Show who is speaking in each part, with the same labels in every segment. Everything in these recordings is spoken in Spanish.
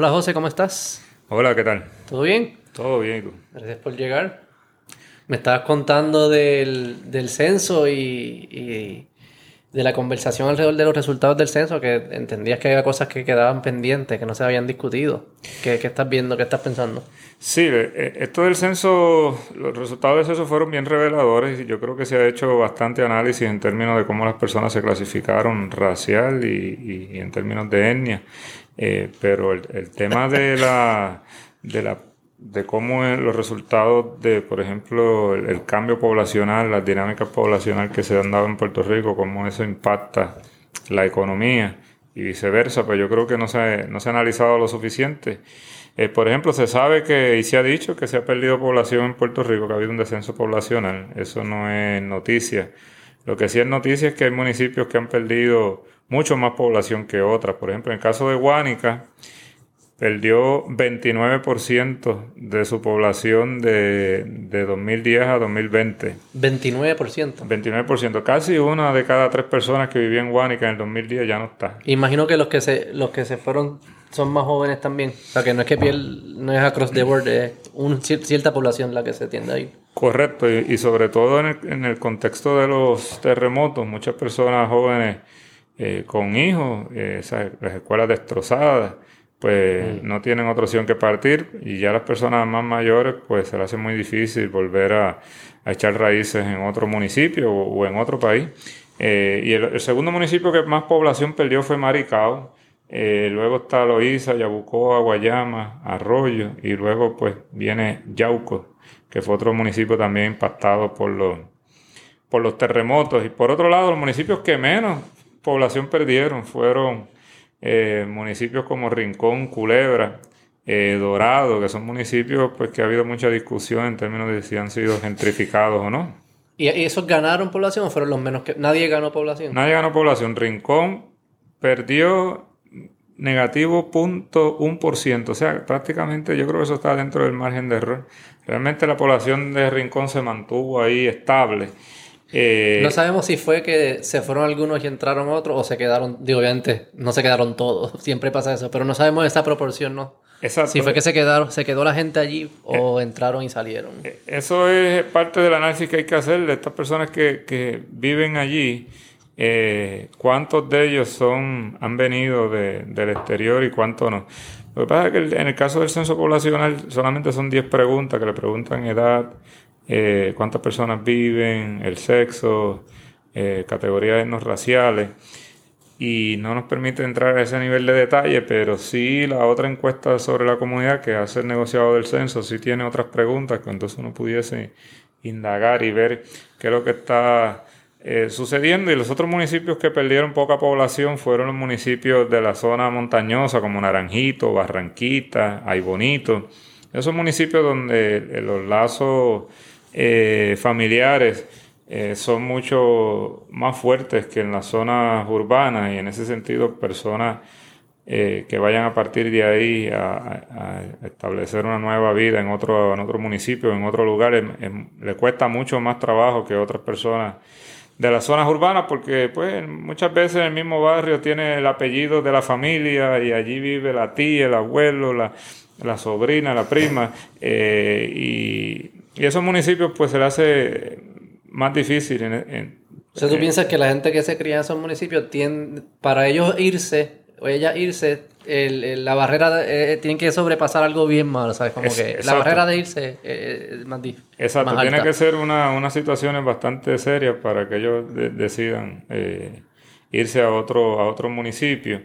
Speaker 1: Hola José, ¿cómo estás?
Speaker 2: Hola, ¿qué tal?
Speaker 1: ¿Todo bien?
Speaker 2: Todo bien, ¿y tú?
Speaker 1: Gracias por llegar. Me estabas contando del, del censo y, y de la conversación alrededor de los resultados del censo, que entendías que había cosas que quedaban pendientes, que no se habían discutido. ¿Qué, qué estás viendo? ¿Qué estás pensando?
Speaker 2: Sí, eh, eh, esto del censo, los resultados del censo fueron bien reveladores y yo creo que se ha hecho bastante análisis en términos de cómo las personas se clasificaron racial y, y en términos de etnia. Eh, pero el, el, tema de la, de la de cómo los resultados de, por ejemplo, el, cambio poblacional, las dinámicas poblacionales que se han dado en Puerto Rico, cómo eso impacta la economía y viceversa, pues yo creo que no se, no se ha analizado lo suficiente. Eh, por ejemplo, se sabe que, y se ha dicho que se ha perdido población en Puerto Rico, que ha habido un descenso poblacional. Eso no es noticia. Lo que sí es noticia es que hay municipios que han perdido mucho más población que otras. Por ejemplo, en el caso de Guánica, perdió 29% de su población de, de, 2010 a 2020.
Speaker 1: 29%.
Speaker 2: 29%. Casi una de cada tres personas que vivía en Guánica en el 2010 ya no está.
Speaker 1: Imagino que los que se, los que se fueron son más jóvenes también. O sea, que no es que piel, no es across the board, es una cierta población la que se tiende ahí.
Speaker 2: Correcto, y, y sobre todo en el, en el, contexto de los terremotos, muchas personas jóvenes eh, con hijos, eh, esas, las escuelas destrozadas, pues no tienen otra opción que partir y ya las personas más mayores pues se les hace muy difícil volver a, a echar raíces en otro municipio o, o en otro país. Eh, y el, el, segundo municipio que más población perdió fue Maricao. Luego está Loíza, Yabucoa, Guayama, Arroyo y luego pues viene Yauco, que fue otro municipio también impactado por los, por los terremotos. Y por otro lado, los municipios que menos población perdieron fueron eh, municipios como Rincón, Culebra, eh, Dorado, que son municipios pues que ha habido mucha discusión en términos de si han sido gentrificados o no.
Speaker 1: ¿Y, esos ganaron población o fueron los menos que nadie ganó población?
Speaker 2: Nadie ganó población. Rincón perdió negativo punto ciento, o sea, prácticamente yo creo que eso está dentro del margen de error. Realmente la población de Rincón se mantuvo ahí estable.
Speaker 1: Eh, no sabemos si fue que se fueron algunos y entraron otros o se quedaron, digo, obviamente no se quedaron todos, siempre pasa eso, pero no sabemos esa proporción, ¿no?
Speaker 2: Exacto.
Speaker 1: Si fue que se quedaron, se quedó la gente allí o eh, entraron y salieron.
Speaker 2: Eso es parte del análisis que hay que hacer de estas personas que, que viven allí. Eh, ¿Cuántos de ellos son, han venido de, del exterior y cuántos no? Lo que pasa es que en el caso del censo poblacional solamente son 10 preguntas que le preguntan edad, eh, cuántas personas viven, el sexo, eh, categorías no raciales, y no nos permite entrar a ese nivel de detalle, pero sí la otra encuesta sobre la comunidad que hace el negociado del censo sí tiene otras preguntas que entonces uno pudiese indagar y ver qué es lo que está eh, sucediendo. Y los otros municipios que perdieron poca población fueron los municipios de la zona montañosa como Naranjito, Barranquita, Aybonito. Esos municipios donde los lazos eh, familiares eh, son mucho más fuertes que en las zonas urbanas y en ese sentido personas eh, que vayan a partir de ahí a, establecer una nueva vida en otro, en otro municipio, en otro lugar, es, es, le cuesta mucho más trabajo que otras personas de las zonas urbanas porque pues muchas veces en el mismo barrio tiene el apellido de la familia y allí vive la tía, el abuelo, la, la sobrina, la prima eh, y y esos municipios pues se le hace más difícil. En, en,
Speaker 1: o sea, tú piensas que la gente que se cría en esos municipios, tiene, para ellos irse, o ella irse, el, el, la barrera, de, eh, tienen que sobrepasar algo bien malo, ¿sabes? Como es, que exacto. la barrera de irse eh, es más difícil.
Speaker 2: Exacto,
Speaker 1: más
Speaker 2: tiene que ser una, unas situaciones bastante serias para que ellos de, decidan eh, irse a otro, a otro municipio.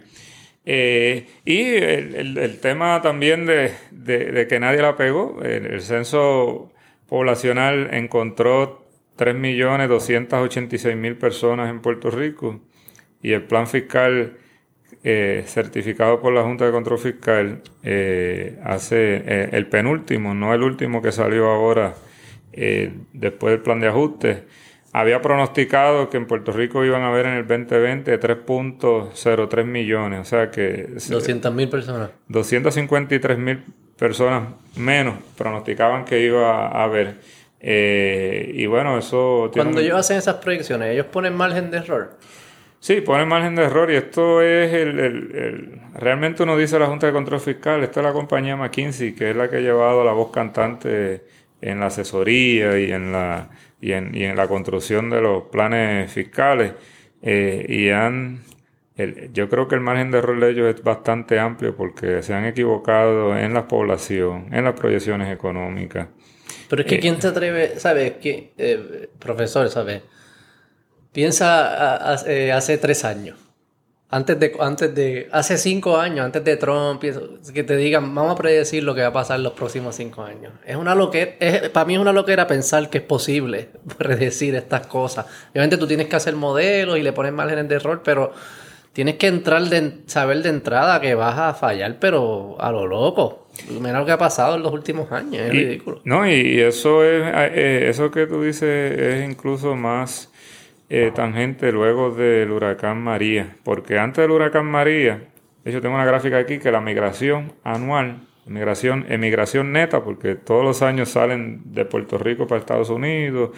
Speaker 2: Eh, y el, el, el, tema también de, de, de, que nadie la pegó, el, el censo poblacional encontró 3.286.000 personas en Puerto Rico y el plan fiscal eh, certificado por la Junta de Control Fiscal eh, hace eh, el penúltimo, no el último que salió ahora después del plan de ajuste, había pronosticado que en Puerto Rico iban a haber en el 2020 3.03 millones, o sea que...
Speaker 1: 200.000 personas.
Speaker 2: 253.000 personas menos pronosticaban que iba a haber. Eh, y bueno, eso...
Speaker 1: Cuando un... ellos hacen esas proyecciones, ellos ponen margen de error.
Speaker 2: Sí, pone margen de error y esto es el, el, Realmente uno dice la Junta de Control Fiscal, esto es la compañía McKinsey, que es la que ha llevado la voz cantante en la asesoría y en la, y en, y en la construcción de los planes fiscales. Eh, y han... yo creo que el margen de error de ellos es bastante amplio porque se han equivocado en la población, en las proyecciones económicas.
Speaker 1: Pero es que, ¿quién se atreve? ¿Sabes? Eh, profesor, ¿sabes? Piensa eh, hace tres años. Antes de, antes de, hace cinco años, antes de Trump, que te digan, vamos a predecir lo que va a pasar en los próximos cinco años. Es una loquera, para mí es una loquera pensar que es posible predecir estas cosas. Obviamente tú tienes que hacer modelos y le pones márgenes de error, pero tienes que entrar de, saber de entrada que vas a fallar, pero a lo loco. Mira lo que ha pasado en los últimos años, es ridículo.
Speaker 2: No, y eso es, eh, eso que tú dices es incluso más eh, tangente luego del huracán María, porque antes del huracán María, de hecho tengo una gráfica aquí que la migración anual, migración, emigración neta, porque todos los años salen de Puerto Rico para Estados Unidos,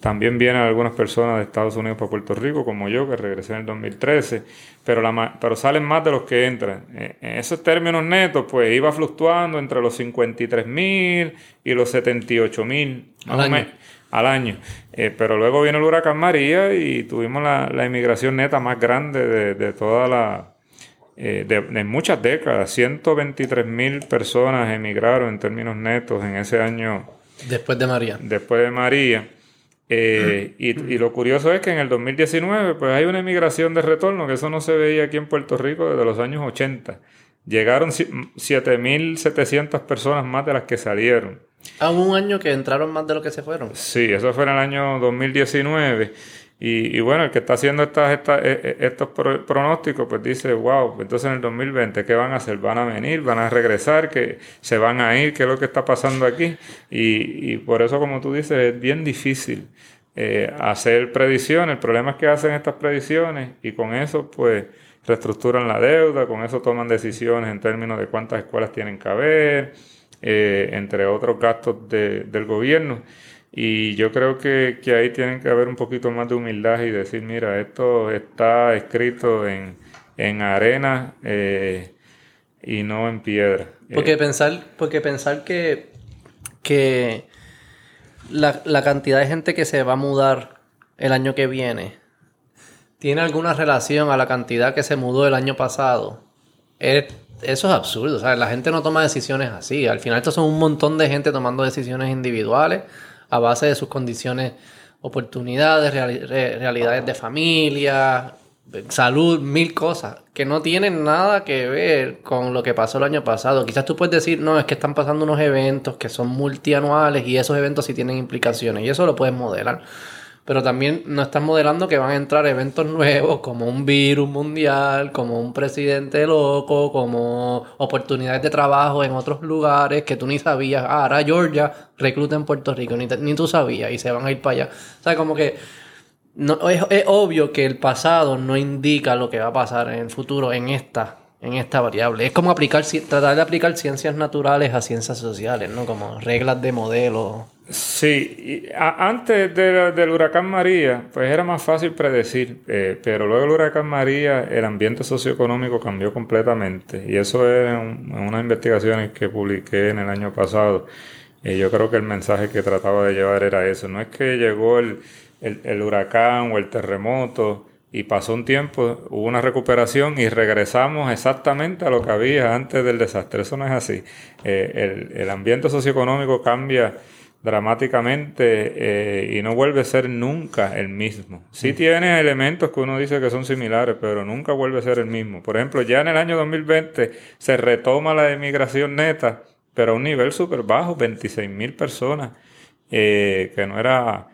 Speaker 2: también vienen algunas personas de Estados Unidos para Puerto Rico, como yo, que regresé en el 2013, pero, la, pero salen más de los que entran. Eh, en esos términos netos, pues iba fluctuando entre los 53 mil y los 78 mil al año. Eh, pero luego viene el huracán María y tuvimos la, la inmigración neta más grande de, de toda la... Eh, de, muchas décadas. 123 mil personas emigraron en términos netos en ese año.
Speaker 1: Después de María.
Speaker 2: Después de María. Eh, y, y, lo curioso es que en el 2019 pues hay una inmigración de retorno, que eso no se veía aquí en Puerto Rico desde los años 80. Llegaron 7.700 personas más de las que salieron.
Speaker 1: ¿A un año que entraron más de lo que se fueron?
Speaker 2: Sí, eso fue en el año 2019. Y, y bueno, el que está haciendo estas, estas, e, e, estos pronósticos, pues dice, wow, entonces en el 2020, ¿qué van a hacer? ¿Van a venir? ¿Van a regresar? ¿Que se van a ir? ¿Qué es lo que está pasando aquí? Y, por eso, como tú dices, es bien difícil eh, hacer predicciones. El problema es que hacen estas predicciones y con eso, pues, reestructuran la deuda, con eso toman decisiones en términos de cuántas escuelas tienen que haber eh, entre otros gastos del gobierno. Y yo creo que, ahí tienen que haber un poquito más de humildad y decir, mira, esto está escrito en, en arena eh, y no en piedra.
Speaker 1: Porque eh, pensar, porque pensar que, que la, la cantidad de gente que se va a mudar el año que viene tiene alguna relación a la cantidad que se mudó el año pasado es eso es absurdo. O la gente no toma decisiones así. Al final, estos son un montón de gente tomando decisiones individuales a base de sus condiciones, oportunidades, realidades de familia, salud, mil cosas que no tienen nada que ver con lo que pasó el año pasado. Quizás tú puedes decir, no, es que están pasando unos eventos que son multianuales y esos eventos sí tienen implicaciones y eso lo puedes modelar pero también no están modelando que van a entrar eventos nuevos como un virus mundial, como un presidente loco, como oportunidades de trabajo en otros lugares que tú ni sabías. Ah, ahora Georgia recluta en Puerto Rico, ni, ni tú sabías y se van a ir para allá. O sea, como que es, es obvio que el pasado no indica lo que va a pasar en el futuro en esta en esta variable. Es como aplicar, tratar de aplicar ciencias naturales a ciencias sociales, ¿no? Como reglas de modelo.
Speaker 2: Sí, antes del huracán María, pues era más fácil predecir, eh, pero luego del huracán María el ambiente socioeconómico cambió completamente y eso es en unas investigaciones que publiqué en el año pasado. Y yo creo que el mensaje que trataba de llevar era eso, no es que llegó el, el huracán o el terremoto, y pasó un tiempo, hubo una recuperación y regresamos exactamente a lo que había antes del desastre. Eso no es así. Eh, el, ambiente socioeconómico cambia dramáticamente eh, y no vuelve a ser nunca el mismo. Sí mm. tiene elementos que uno dice que son similares, pero nunca vuelve a ser el mismo. Por ejemplo, ya en el año 2020 se retoma la emigración neta, pero a un nivel súper bajo, 26 mil personas, eh, que no era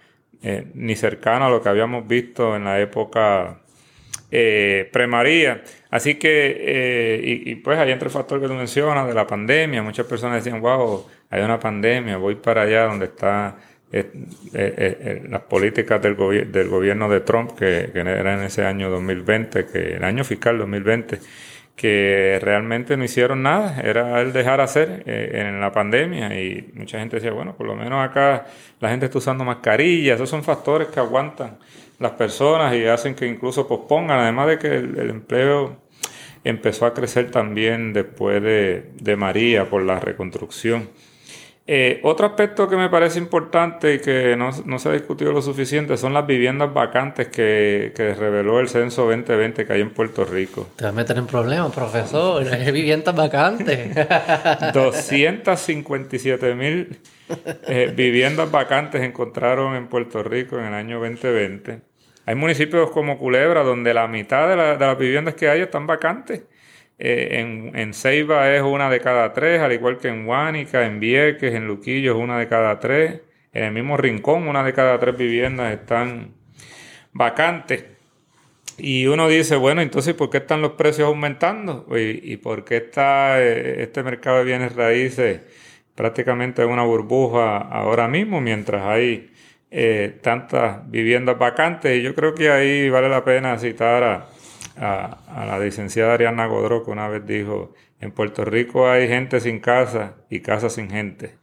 Speaker 2: eh, ni cercano a lo que habíamos visto en la época eh, premaría. Así que, eh, y, pues hay entre el factor que tú mencionas de la pandemia. Muchas personas decían, wow, hay una pandemia, voy para allá donde está las políticas del, del gobierno de Trump, que, era en ese año 2020, que el año fiscal 2020 que realmente no hicieron nada, era el dejar hacer eh, en la pandemia y mucha gente decía, bueno, por lo menos acá la gente está usando mascarillas, esos son factores que aguantan las personas y hacen que incluso pospongan, además de que el, empleo empezó a crecer también después de, de María por la reconstrucción. Eh, otro aspecto que me parece importante y que no, se ha discutido lo suficiente son las viviendas vacantes que, reveló el censo 2020 que hay en Puerto Rico.
Speaker 1: Te vas a meter en problemas, profesor. Hay viviendas vacantes.
Speaker 2: 257 mil eh, viviendas vacantes encontraron en Puerto Rico en el año 2020. Hay municipios como Culebra donde la mitad de, de las viviendas que hay están vacantes. Eh, en, en, Ceiba es una de cada tres, al igual que en Huánica, en Vieques, en Luquillo es una de cada tres. En el mismo rincón, una de cada tres viviendas están vacantes. Y uno dice, bueno, entonces, ¿por qué están los precios aumentando? ¿Y, por qué está eh, este mercado de bienes raíces prácticamente en una burbuja ahora mismo, mientras hay eh, tantas viviendas vacantes? Y yo creo que ahí vale la pena citar a, a, la licenciada Ariana Godró, que una vez dijo, en Puerto Rico hay gente sin casa y casa sin gente.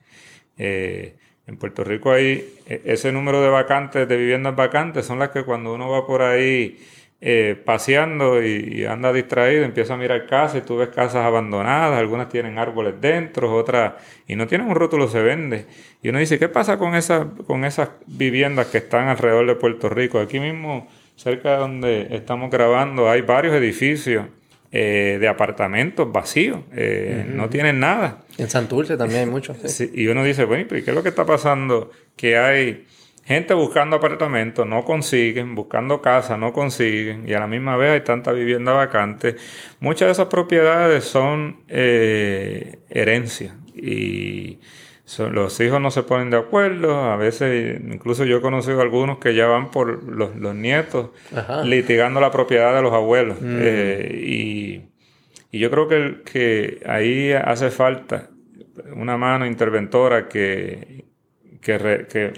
Speaker 2: Eh, en Puerto Rico hay e, ese número de vacantes, de viviendas vacantes, son las que cuando uno va por ahí eh, paseando y, anda distraído, empieza a mirar casas y tú ves casas abandonadas, algunas tienen árboles dentro, otras y no tienen un rótulo, se vende. Y uno dice, ¿qué pasa con, esas con esas viviendas que están alrededor de Puerto Rico? Aquí mismo cerca de donde estamos grabando, hay varios edificios eh, de apartamentos vacíos, eh, no tienen nada.
Speaker 1: En Santurce también hay muchos.
Speaker 2: y uno dice, bueno, ¿y qué es lo que está pasando? Que hay gente buscando apartamentos, no consiguen, buscando casa, no consiguen, y a la misma vez hay tanta vivienda vacante. Muchas de esas propiedades son eh, herencias y los hijos no se ponen de acuerdo, a veces incluso yo he conocido algunos que ya van por los, nietos litigando la propiedad de los abuelos. Mm. Eh, y, yo creo que, que ahí hace falta una mano interventora que, que,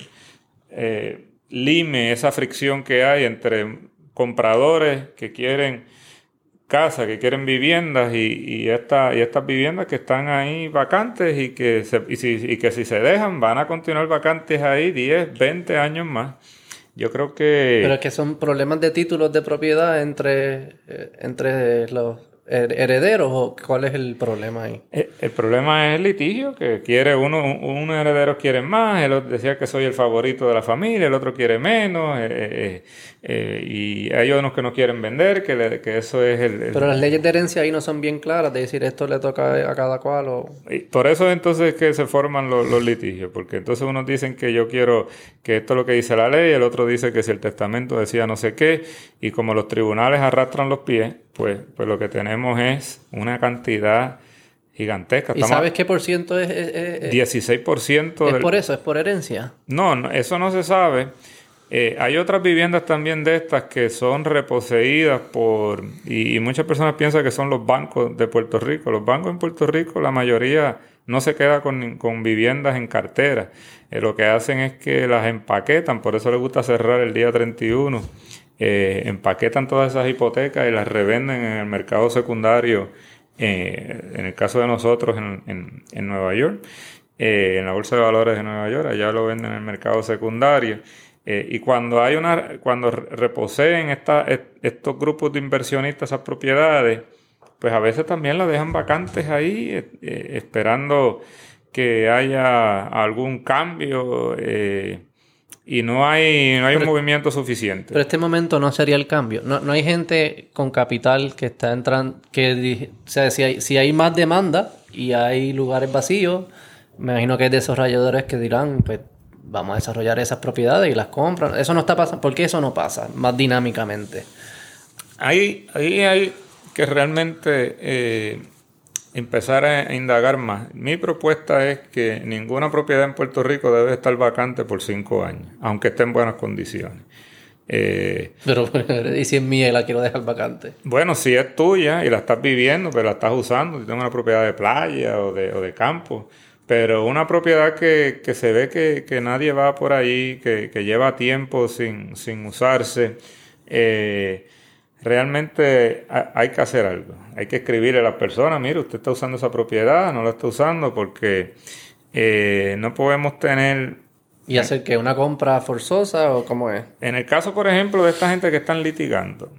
Speaker 2: eh, lime esa fricción que hay entre compradores que quieren casas, que quieren viviendas y, y, esta, y estas viviendas que están ahí vacantes y que, y, si, y que si se dejan van a continuar vacantes ahí 10, 20 años más. Yo creo que...
Speaker 1: Pero es que son problemas de títulos de propiedad entre, eh, entre los herederos o cuál es el problema ahí?
Speaker 2: Eh, el, problema es el litigio, que quiere uno, unos herederos quieren más, el otro decía que soy el favorito de la familia, el otro quiere menos, eh, eh, y hay unos que no quieren vender, que, que eso es el,
Speaker 1: Pero las leyes de herencia ahí no son bien claras, de decir esto le toca a cada cual o...
Speaker 2: por eso entonces es que se forman los, los litigios, porque entonces unos dicen que yo quiero que esto es lo que dice la ley, el otro dice que si el testamento decía no sé qué, y como los tribunales arrastran los pies, pues, pues lo que tenemos es una cantidad gigantesca.
Speaker 1: ¿Y sabes qué por ciento es?
Speaker 2: 16%.
Speaker 1: ¿Es por eso? ¿Es por herencia?
Speaker 2: No, eso no se sabe. Eh, hay otras viviendas también de estas que son reposeídas por, y, muchas personas piensan que son los bancos de Puerto Rico. Los bancos en Puerto Rico, la mayoría no se queda con, viviendas en cartera. Eh, lo que hacen es que las empaquetan, por eso les gusta cerrar el día 31 eh, empaquetan todas esas hipotecas y las revenden en el mercado secundario, eh, en el caso de nosotros en, Nueva York, eh, en la Bolsa de Valores de Nueva York, allá lo venden en el mercado secundario. y cuando hay una, cuando reposeen estos grupos de inversionistas esas propiedades, pues a veces también las dejan vacantes ahí, esperando que haya algún cambio y no hay, no hay un movimiento suficiente.
Speaker 1: Pero este momento no sería el cambio. No, no hay gente con capital que está entrando, que o sea, si hay, si hay más demanda y hay lugares vacíos, me imagino que hay desarrolladores que dirán, pues vamos a desarrollar esas propiedades y las compran. Eso no está pasando. ¿Por qué eso no pasa más dinámicamente?
Speaker 2: Ahí, ahí hay que realmente eh, empezar a indagar más. Mi propuesta es que ninguna propiedad en Puerto Rico debe estar vacante por cinco años, aunque esté en buenas condiciones.
Speaker 1: Eh, pero, ¿y si es mía y la quiero dejar vacante?
Speaker 2: Bueno, si es tuya y la estás viviendo, pero la estás usando, si tienes una propiedad de playa o de, o de campo, pero una propiedad que, que se ve que, que, nadie va por ahí, que, que lleva tiempo sin, sin usarse, eh, realmente hay que hacer algo. Hay que escribirle a la persona, mire, usted está usando esa propiedad, no la está usando porque eh, no podemos tener
Speaker 1: ¿Y hacer que una compra forzosa o cómo es?
Speaker 2: En el caso, por ejemplo, de esta gente que están litigando,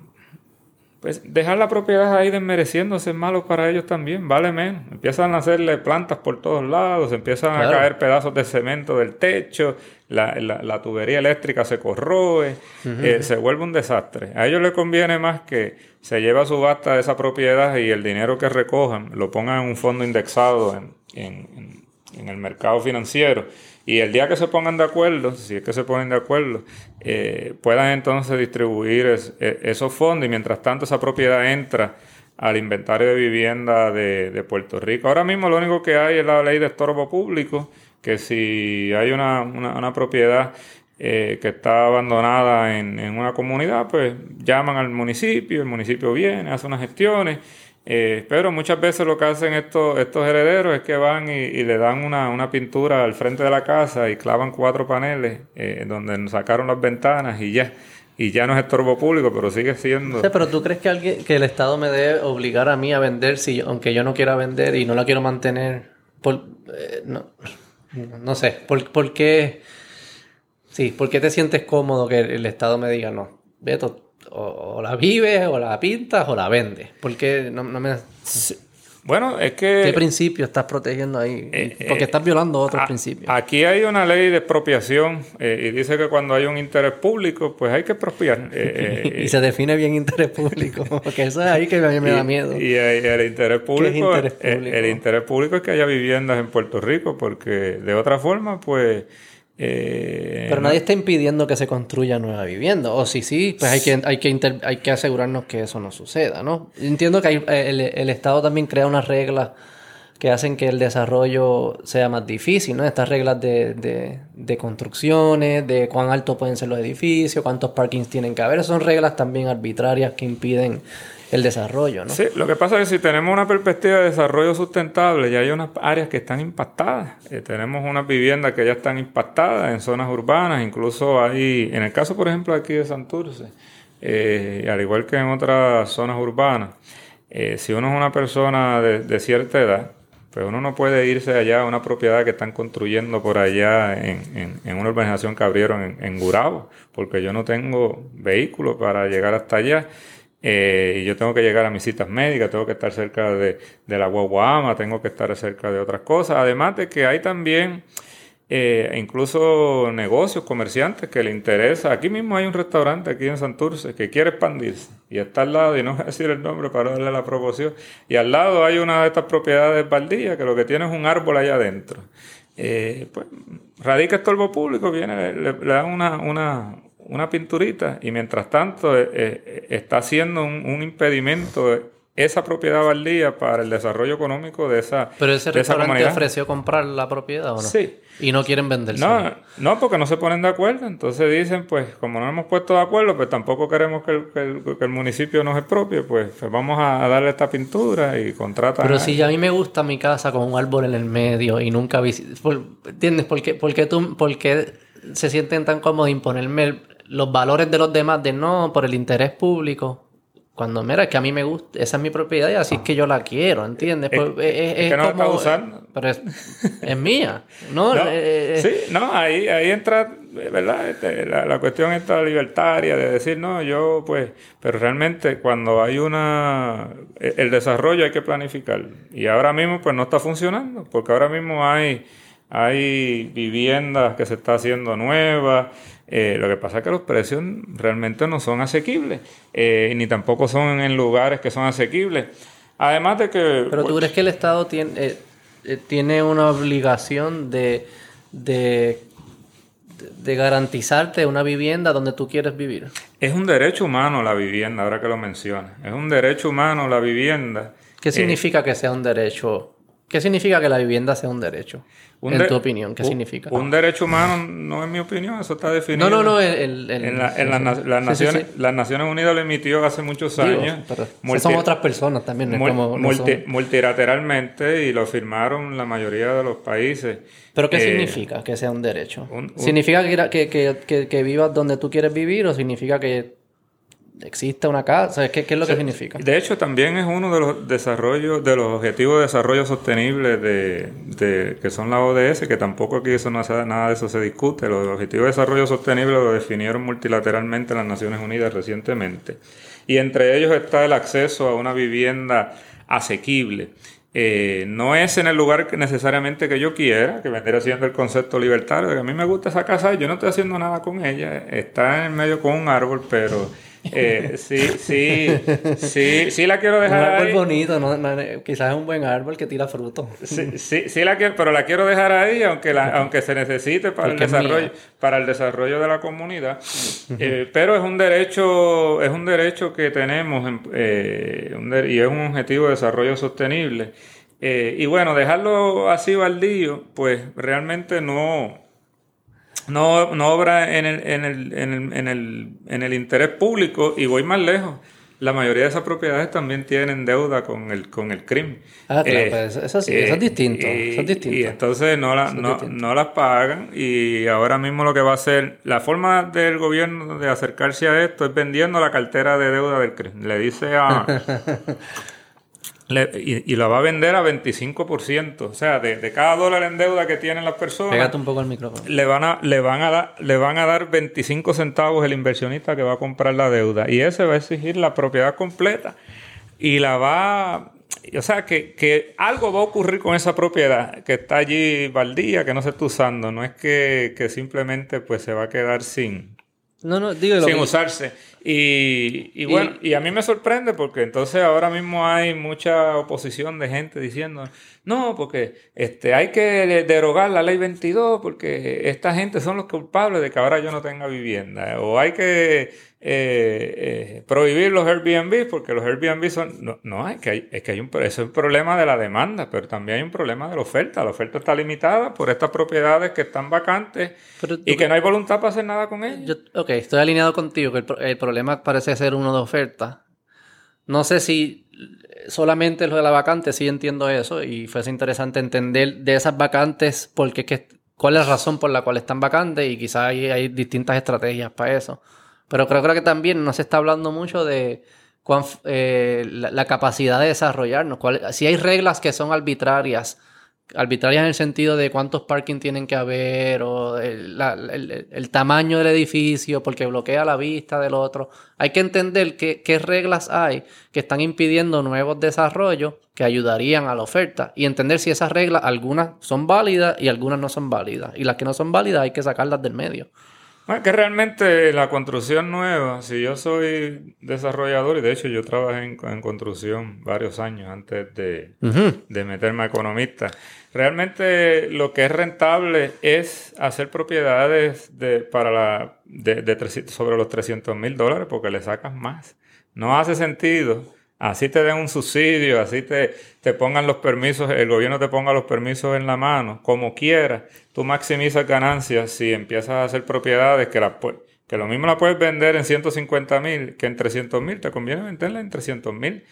Speaker 2: pues dejar la propiedad ahí desmereciéndose es malo para ellos también, vale menos. Empiezan a hacerle plantas por todos lados, empiezan a caer pedazos de cemento del techo, la, tubería eléctrica se corroe, eh, se vuelve un desastre. A ellos les conviene más que se lleve a subasta esa propiedad y el dinero que recojan lo pongan en un fondo indexado en el mercado financiero y el día que se pongan de acuerdo, si es que se ponen de acuerdo, eh, puedan entonces distribuir e, esos fondos y mientras tanto esa propiedad entra al inventario de vivienda de, Puerto Rico. Ahora mismo lo único que hay es la ley de estorbo público, que si hay una, una, propiedad eh, que está abandonada en, en, una comunidad, pues llaman al municipio, el municipio viene, hace unas gestiones eh, pero muchas veces lo que hacen estos, estos herederos es que van y, le dan una, pintura al frente de la casa y clavan cuatro paneles eh, donde sacaron las ventanas y ya. Y ya no es estorbo público, pero sigue siendo.
Speaker 1: pero tú crees que alguien, que el Estado me debe obligar a mí a vender si aunque yo no quiera vender y no la quiero mantener. Por, eh, no, no sé. ¿Por, ¿Por qué? Sí, ¿por qué te sientes cómodo que el Estado me diga no? Beto, o, la vives, o la pintas, o la vendes. Porque no, no me...
Speaker 2: Bueno, es que...
Speaker 1: ¿Qué principio estás protegiendo ahí? Eh, Porque eh, estás violando otros principios.
Speaker 2: Aquí hay una ley de expropiación eh, y dice que cuando hay un interés público, pues hay que expropiar.
Speaker 1: y se define bien interés público, porque eso es ahí que me, da miedo.
Speaker 2: Y, el interés público, el interés público es que haya viviendas en Puerto Rico, porque de otra forma, pues
Speaker 1: eh, Pero nadie está impidiendo que se construya nueva vivienda. O si sí, pues hay que, hay que, hay que asegurarnos que eso no suceda, ¿no? Entiendo que eh, el, Estado también crea unas reglas que hacen que el desarrollo sea más difícil, ¿no? Estas reglas de, de, construcciones, de cuán altos pueden ser los edificios, cuántos parkings tienen que haber. Son reglas también arbitrarias que impiden el desarrollo, ¿no?
Speaker 2: Sí, lo que pasa es que si tenemos una perspectiva de desarrollo sustentable, ya hay unas áreas que están impactadas. Eh, tenemos unas viviendas que ya están impactadas en zonas urbanas, incluso hay, en el caso, por ejemplo, aquí de Santurce, eh, al igual que en otras zonas urbanas, eh, si uno es una persona de, cierta edad, pues uno no puede irse allá a una propiedad que están construyendo por allá en, una urbanización que abrieron en, en Gurabo, porque yo no tengo vehículo para llegar hasta allá. Eh, y yo tengo que llegar a mis citas médicas, tengo que estar cerca de, la guaguama, tengo que estar cerca de otras cosas. Además de que hay también eh, incluso negocios, comerciantes que le interesa. Aquí mismo hay un restaurante aquí en Santurce que quiere expandirse y está al lado, y no voy a decir el nombre para darle la proporción, y al lado hay una de estas propiedades baldías que lo que tiene es un árbol allá adentro. Eh, pues radica estorbo público, viene, le, le dan una, una, una pinturita y mientras tanto eh, eh, está haciendo un, impedimento esa propiedad baldía para el desarrollo económico de esa
Speaker 1: Pero ese restaurante ofreció comprar la propiedad o no?
Speaker 2: Sí.
Speaker 1: Y no quieren venderse.
Speaker 2: No, no, porque no se ponen de acuerdo. Entonces dicen, pues, como no hemos puesto de acuerdo, pues tampoco queremos que el, municipio nos expropie, pues, pues, vamos a, darle esta pintura y contratar.
Speaker 1: Pero si a mí me gusta mi casa con un árbol en el medio y nunca ¿Entiendes? ¿Por qué, por qué tú, por qué se sienten tan cómodos imponerme el, los valores de los demás de no por el interés público. Cuando, mira, es que a mí me gusta, esa es mi propiedad y así es que yo la quiero, ¿entiendes? Es,
Speaker 2: pues, que no la está usando.
Speaker 1: Pero es, mía, ¿no?
Speaker 2: Eh, eh, sí, no, ahí, ahí entra, ¿verdad? Este, la, la, cuestión esta libertaria de decir, no, yo pues, pero realmente cuando hay una, el desarrollo hay que planificar. Y ahora mismo pues no está funcionando, porque ahora mismo hay, hay viviendas que se está haciendo nuevas, eh, lo que pasa es que los precios realmente no son asequibles, eh, ni tampoco son en lugares que son asequibles. Además de que...
Speaker 1: Pero tú crees que el Estado tiene, eh, tiene una obligación de, de, de garantizarte una vivienda donde tú quieres vivir.
Speaker 2: Es un derecho humano la vivienda, ahora que lo mencionas. Es un derecho humano la vivienda.
Speaker 1: ¿Qué significa que sea un derecho? ¿Qué significa que la vivienda sea un derecho? en tu opinión, ¿qué significa?
Speaker 2: Un derecho humano no es mi opinión, eso está definido.
Speaker 1: No, no, no.
Speaker 2: en, las, Naciones, las Naciones Unidas lo emitió hace muchos años.
Speaker 1: son otras personas también.
Speaker 2: multilateralmente y lo firmaron la mayoría de los países.
Speaker 1: ¿Pero qué eh, significa que sea un derecho? ¿Significa que, que, que, que, vivas donde tú quieres vivir o significa que existe una casa. ¿Qué, qué es lo que significa?
Speaker 2: De hecho, también es uno de los desarrollos, de los objetivos de desarrollo sostenible de, de que son la ODS, que tampoco aquí eso no, nada de eso se discute. Los objetivos de desarrollo sostenible lo definieron multilateralmente las Naciones Unidas recientemente. Y entre ellos está el acceso a una vivienda asequible. Eh, no es en el lugar que necesariamente que yo quiera, que vendría siendo el concepto libertario, de que a mí me gusta esa casa, yo no estoy haciendo nada con ella, está en medio con un árbol, pero eh, sí, sí, sí, sí la quiero dejar.
Speaker 1: Un árbol bonito, no, quizás es un buen árbol que tira fruto.
Speaker 2: Sí, sí, sí, la quiero, pero la quiero dejar ahí, aunque la, aunque se necesite para el desarrollo, para el desarrollo de la comunidad. Eh, pero es un derecho, es un derecho que tenemos eh, y es un objetivo de desarrollo sostenible. y bueno, dejarlo así baldío, pues realmente no no, no obra en el, en, el, en, el, en, el, en el interés público y voy más lejos. La mayoría de esas propiedades también tienen deuda con el, con el crimen.
Speaker 1: Ah, claro, eh, pues eso sí, eso es distinto. eso es distinto.
Speaker 2: Y entonces no, la, no, no, las pagan y ahora mismo lo que va a hacer, la forma del gobierno de acercarse a esto es vendiendo la cartera de deuda del crimen. Le dice a... y, la va a vender a 25%. O sea, de, cada dólar en deuda que tienen las personas.
Speaker 1: Pégate un poco el micrófono.
Speaker 2: Le van, a, le, van a dar, le van a dar 25 centavos el inversionista que va a comprar la deuda. Y ese va a exigir la propiedad completa. Y la va. O sea, que, que algo va a ocurrir con esa propiedad que está allí baldía, que no se está usando. No es que, que simplemente pues se va a quedar sin,
Speaker 1: no, no, digo
Speaker 2: sin usarse. Y, y bueno, y, a mí me sorprende porque entonces ahora mismo hay mucha oposición de gente diciendo, no, porque este, hay que derogar la ley 22 porque esta gente son los culpables de que ahora yo no tenga vivienda. O hay que eh, eh, prohibir los Airbnb porque los Airbnb son... No, no es que hay, es que hay un, eso es un problema de la demanda, pero también hay un problema de la oferta. La oferta está limitada por estas propiedades que están vacantes y que no hay voluntad para hacer nada con ellas.
Speaker 1: ok, estoy alineado contigo, que el, el problema parece ser uno de oferta. No sé si solamente lo de la vacante, sí entiendo eso y fuese interesante entender de esas vacantes porque que, cuál es la razón por la cual están vacantes y quizás hay, distintas estrategias para eso. Pero creo, creo que también no se está hablando mucho de eh, la, capacidad de desarrollarnos. si hay reglas que son arbitrarias, arbitrarias en el sentido de cuántos parking tienen que haber o el, tamaño del edificio porque bloquea la vista del otro. Hay que entender qué, qué reglas hay que están impidiendo nuevos desarrollos que ayudarían a la oferta y entender si esas reglas algunas son válidas y algunas no son válidas. Y las que no son válidas hay que sacarlas del medio.
Speaker 2: Bueno, que realmente la construcción nueva, si yo soy desarrollador, y de hecho yo trabajé en, construcción varios años antes de, meterme a economista, realmente lo que es rentable es hacer propiedades de, para la, de, sobre los 300 mil dólares porque le sacas más. No hace sentido Así te den un subsidio, así te, te pongan los permisos, el gobierno te ponga los permisos en la mano, como quieras. Tú maximizas ganancias si empiezas a hacer propiedades que, la, que lo mismo la puedes vender en 150 mil que en 300 mil. Te conviene venderla en 300 mil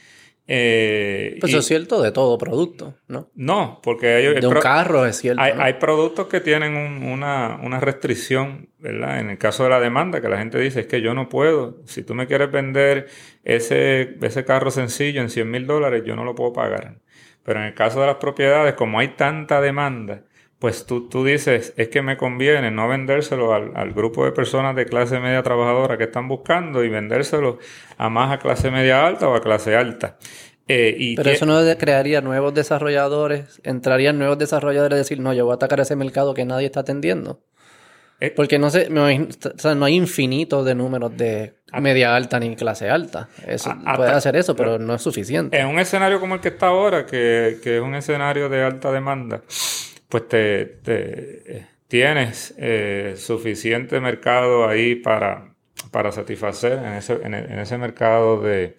Speaker 1: eh, pues eso es cierto de todo producto, ¿no?
Speaker 2: No, porque hay,
Speaker 1: de un carro es cierto.
Speaker 2: Hay, productos que tienen una, una, restricción, ¿verdad? En el caso de la demanda, que la gente dice es que yo no puedo. Si tú me quieres vender ese, ese carro sencillo en 100 mil dólares, yo no lo puedo pagar. Pero en el caso de las propiedades, como hay tanta demanda, pues tú, tú dices, es que me conviene no vendérselo al, al, grupo de personas de clase media trabajadora que están buscando y vendérselo a más a clase media alta o a clase alta.
Speaker 1: Eh, Pero eso no crearía nuevos desarrolladores, entrarían nuevos desarrolladores a decir, no, yo voy a atacar ese mercado que nadie está atendiendo. Eh, Porque no sé, no hay, no hay infinito de números de media alta ni clase alta. Eso, puede hacer eso, pero no es suficiente.
Speaker 2: En un escenario como el que está ahora, que, que es un escenario de alta demanda, pues te, eh, tienes suficiente mercado ahí para, para satisfacer en ese, en ese mercado de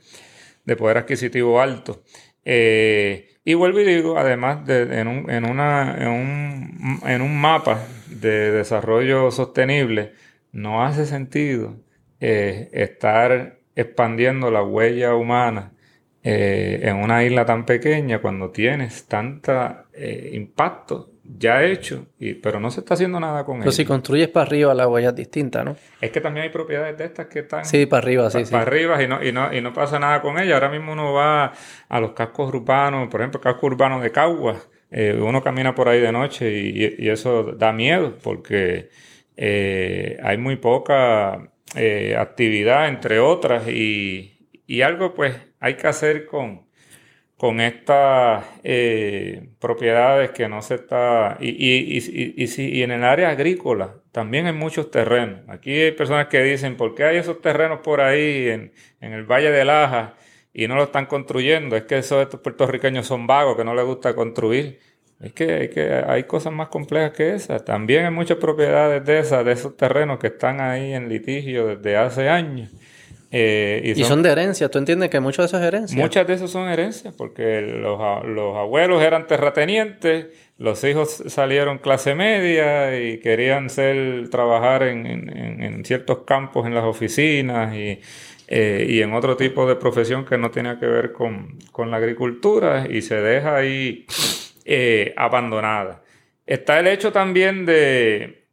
Speaker 2: de poder adquisitivo alto. Eh, y vuelvo y digo, además, de, en, un, en, una, en, un, en, un, mapa de desarrollo sostenible, no hace sentido eh, estar expandiendo la huella humana eh, en una isla tan pequeña cuando tienes tanto impacto ya hecho, y, pero no se está haciendo nada con
Speaker 1: Pero si construyes para arriba, la huella es distinta, ¿no?
Speaker 2: Es que también hay propiedades de estas que están...
Speaker 1: Sí, para arriba, sí,
Speaker 2: para,
Speaker 1: sí.
Speaker 2: para arriba y no, y, no, y no pasa nada con ellas. Ahora mismo uno va a los cascos urbanos, por ejemplo, el casco urbano de Caguas, eh, uno camina por ahí de noche y, y eso da miedo porque eh, hay muy poca eh, actividad, entre otras, y, y algo pues hay que hacer con, con estas eh, propiedades que no se está... Y, y, y, y, en el área agrícola también hay muchos terrenos. Aquí hay personas que dicen, ¿por qué hay esos terrenos por ahí en, en el Valle de Laja y no lo están construyendo? Es que esos estos puertorriqueños son vagos, que no les gusta construir. Es que, hay que hay cosas más complejas que esas. También hay muchas propiedades de esas, de esos terrenos que están ahí en litigio desde hace años. Eh,
Speaker 1: Y son de herencia. ¿Tú entiendes que mucho de eso es herencia?
Speaker 2: Muchas de esas son herencias, porque los, los abuelos eran terratenientes, los hijos salieron clase media y querían ser, trabajar en, en- ciertos campos en las oficinas y, eh, y en otro tipo de profesión que no tenía que ver con, con la agricultura y se deja ahí eh, abandonada. Está el hecho también de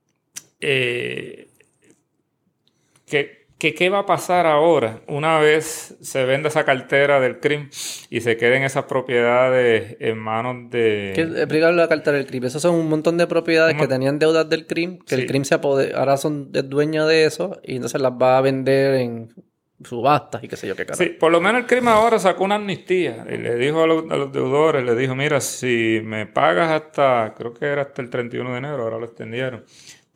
Speaker 2: que, que qué va a pasar ahora una vez se venda esa cartera del CRIM y se queden esas propiedades en manos de...
Speaker 1: ¿Qué, explícale la cartera del CRIM. Esos son un montón de propiedades que tenían deudas del CRIM, que
Speaker 2: Sí.
Speaker 1: el CRIM se apode- ahora son es dueño de eso y entonces las va a vender en subastas y qué sé yo qué carajo.
Speaker 2: Sí, por lo menos el CRIM ahora sacó una amnistía y le dijo a los, a los deudores, le dijo, mira, si me pagas hasta, creo que era hasta el 31 de enero, ahora lo extendieron,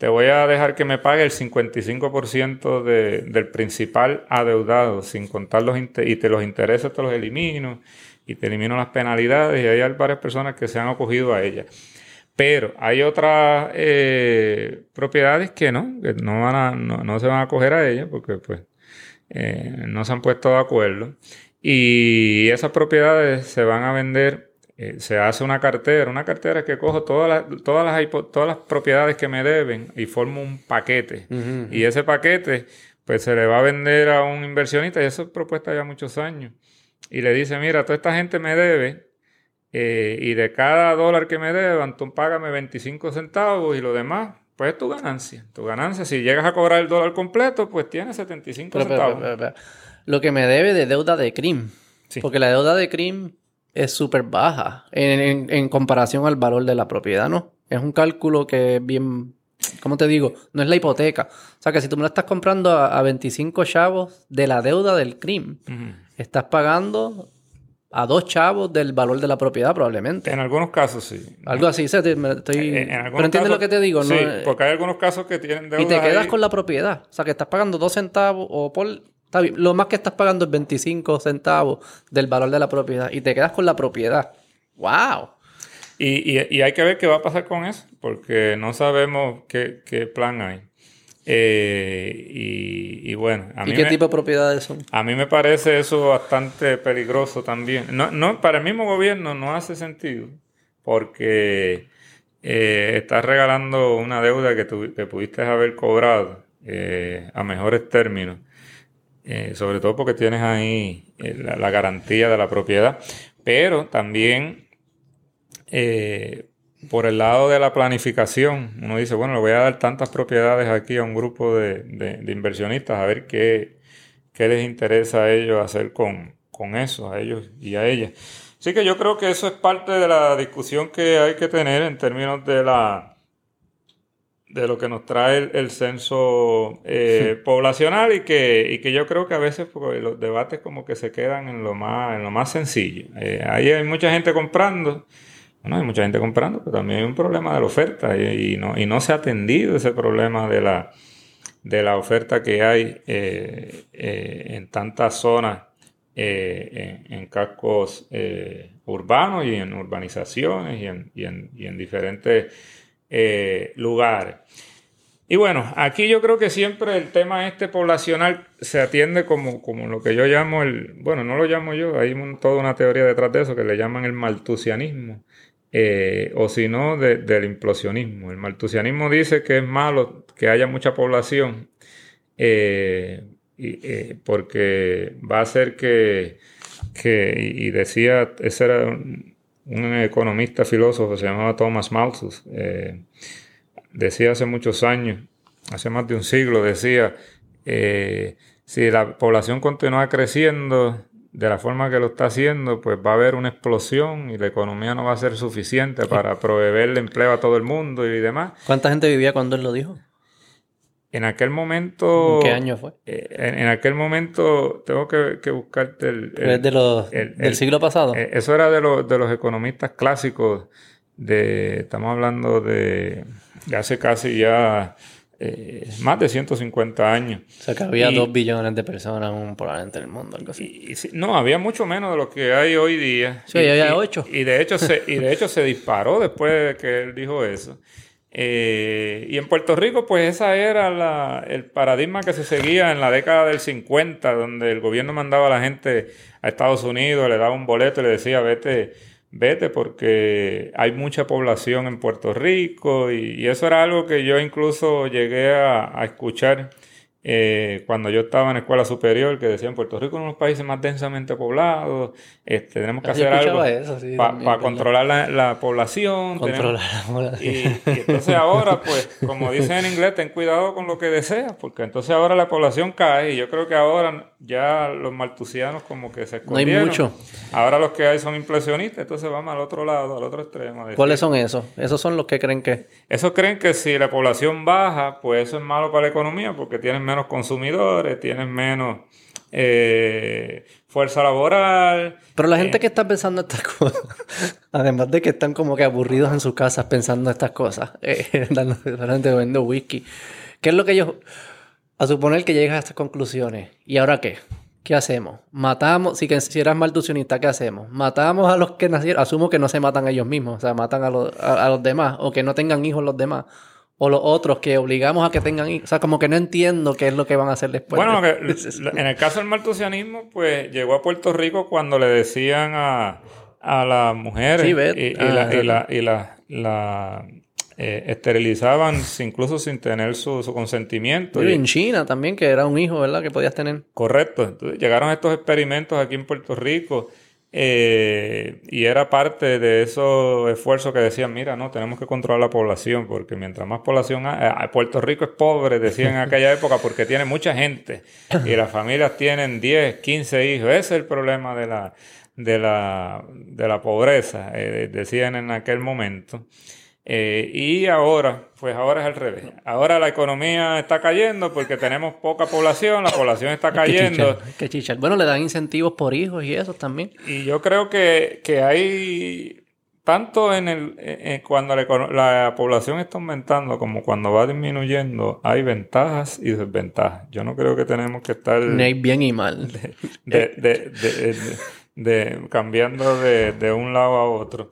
Speaker 2: te voy a dejar que me pague el 55% de, del principal adeudado, sin contar los intereses, y te los intereses te los elimino, y te elimino las penalidades, y hay varias personas que se han acogido a ella. Pero hay otras eh, propiedades que no, que no, van a, no, se van a acoger a ella, porque pues eh, no se han puesto de acuerdo. Y esas propiedades se van a vender, eh, se hace una cartera, una cartera que cojo todas las, todas, las, todas las propiedades que me deben y formo un paquete. Y ese paquete, pues se le va a vender a un inversionista, y eso es propuesta ya muchos años. Y le dice, mira, toda esta gente me debe, eh, y de cada dólar que me deban, tú págame 25 centavos y lo demás, pues es tu ganancia. Tu ganancia, si llegas a cobrar el dólar completo, pues tienes 75
Speaker 1: Pero,
Speaker 2: centavos.
Speaker 1: pero, pero, pero, Lo que me debe de deuda de CRIM.
Speaker 2: Sí.
Speaker 1: Porque la deuda de CRIM es súper baja en, en- en comparación al valor de la propiedad, ¿no? Es un cálculo que es bien... ¿Cómo te digo? No es la hipoteca. O sea que si tú me la estás comprando a, a 25 chavos de la deuda del CRIM,
Speaker 2: Ujú.
Speaker 1: estás pagando a dos chavos del valor de la propiedad probablemente.
Speaker 2: En algunos casos sí.
Speaker 1: Algo así, estoy...
Speaker 2: En-
Speaker 1: Pero entiendes
Speaker 2: casos-
Speaker 1: lo que te digo,
Speaker 2: Sí,
Speaker 1: ¿no? Eh,
Speaker 2: porque hay algunos casos que tienen deudas
Speaker 1: Y te quedas
Speaker 2: ahí.
Speaker 1: con la propiedad. O sea, que estás pagando dos centavos o por... Está bien, lo más que estás pagando es 25 centavos del valor de la propiedad y te quedas con la propiedad. ¡Wow!
Speaker 2: Y, y- y hay que ver qué va a pasar con eso, porque no sabemos qué, qué plan hay. Eh, y, y bueno, a
Speaker 1: ¿Y
Speaker 2: mí,
Speaker 1: qué
Speaker 2: me,
Speaker 1: tipo de propiedades son?
Speaker 2: a mí me parece eso bastante peligroso también. No, no, para el mismo gobierno no hace sentido, porque eh, estás regalando una deuda que, tu- que pudiste haber cobrado eh, a mejores términos. Eh, sobre todo porque tienes ahí eh, la, garantía de la propiedad, pero también eh, por el lado de la planificación, uno dice, bueno, le voy a dar tantas propiedades aquí a un grupo de, inversionistas a ver qué, qué les interesa a ellos hacer con, con eso, a ellos y a ellas. Así que yo creo que eso es parte de la discusión que hay que tener en términos de la de lo que nos trae el, el censo eh, poblacional y que, y que yo creo que a veces pues, los debates como que se quedan en lo más, en lo más sencillo. Eh, ahí hay mucha gente comprando, bueno, hay mucha gente comprando, pero también hay un problema de la oferta y, y no, y no se ha atendido ese problema de la, de la oferta que hay eh, eh, en tantas zonas, eh, en, en cascos urbanos y en urbanizaciones y en, y en, y en diferentes eh, lugares. Y bueno, aquí yo creo que siempre el tema este poblacional se atiende como, como lo que yo llamo el, bueno, no lo llamo yo, hay toda una teoría detrás de eso que le llaman el maltusianismo, eh, o si no, de- del implosionismo. El maltusianismo dice que es malo que haya mucha población, eh, eh, porque va a hacer que, que y y decía, ese era un- economista filósofo, se llamaba Thomas Malthus, eh, decía hace muchos años, hace más de un siglo, decía, eh, si la población continúa creciendo de la forma que lo está haciendo, pues va a haber una explosión y la economía no va a ser suficiente para proveerle empleo a todo el mundo y demás.
Speaker 1: ¿Cuánta gente vivía cuando él lo dijo?
Speaker 2: En aquel momento...
Speaker 1: ¿En qué año fue?
Speaker 2: Eh, en, aquel momento, tengo que, buscarte el...
Speaker 1: ¿Es de los, del siglo pasado?
Speaker 2: Eh, eso era de, los, de los economistas clásicos de... Estamos hablando de, de hace casi ya eh, más de 150 años.
Speaker 1: O sea que había dos billones de personas probablemente en el mundo, algo así.
Speaker 2: no, había mucho menos de lo que hay hoy día.
Speaker 1: Sí, había ocho.
Speaker 2: Y, de hecho se, y de hecho se disparó después de que él dijo eso. Eh, y en Puerto Rico, pues esa era la, el paradigma que se seguía en la década del 50, donde el gobierno mandaba a la gente a Estados Unidos, le daba un boleto y le decía, vete vete porque hay mucha población en Puerto Rico y, eso era algo que yo incluso llegué a, escuchar eh, cuando yo estaba en escuela superior, que decían Puerto Rico es uno de los países más densamente poblados, este, tenemos que hacer algo para controlar la, población.
Speaker 1: Controlar la población.
Speaker 2: Y, entonces ahora, pues, como dicen en inglés, ten cuidado con lo que deseas, porque entonces ahora la población cae y yo creo que ahora ya los maltusianos como que se escondieron.
Speaker 1: No hay mucho.
Speaker 2: Ahora los que hay son impresionistas, entonces vamos al otro lado, al otro extremo.
Speaker 1: ¿Cuáles son esos? Esos son los que creen que...
Speaker 2: Esos creen que si la población baja, pues eso es malo para la economía porque tienen menos consumidores, tienen menos eh, fuerza laboral.
Speaker 1: Pero la gente eh, que está pensando estas cosas, además de que están como que aburridos en sus casas pensando estas cosas, eh, vende whisky, ¿qué es lo que ellos, a suponer que llegas a estas conclusiones, ¿y ahora qué? ¿Qué hacemos? Matamos, si, si eras maltusionista, ¿qué hacemos? Matamos a los que nacieron, asumo que no se matan ellos mismos, o sea, matan a los, a los demás, o que no tengan hijos los demás o los otros que obligamos a que tengan hijos. O sea, como que no entiendo qué es lo que van a hacer después.
Speaker 2: Bueno, en el caso del maltusianismo, pues llegó a Puerto Rico cuando le decían a, a las mujeres y, la, y, la, eh, esterilizaban incluso sin tener su, su consentimiento.
Speaker 1: Y en China también, que era un hijo, ¿verdad? Que podías tener.
Speaker 2: Correcto. Entonces llegaron estos experimentos aquí en Puerto Rico eh, y era parte de esos esfuerzos que decían, mira, no, tenemos que controlar la población, porque mientras más población hay, eh, Puerto Rico es pobre, decían en aquella época, porque tiene mucha gente y las familias tienen 10, 15 hijos. Ese es el problema de la, de la, de la pobreza, eh, decían en aquel momento. Eh, y ahora, pues ahora es al revés. Ahora la economía está cayendo porque tenemos poca población, la población está cayendo.
Speaker 1: Qué chicha. Bueno, le dan incentivos por hijos y eso también.
Speaker 2: Y yo creo que, que hay, tanto en el, cuando la, población está aumentando como cuando va disminuyendo, hay ventajas y desventajas. Yo no creo que tenemos que estar...
Speaker 1: Ni bien y mal.
Speaker 2: de, cambiando de un lado a otro.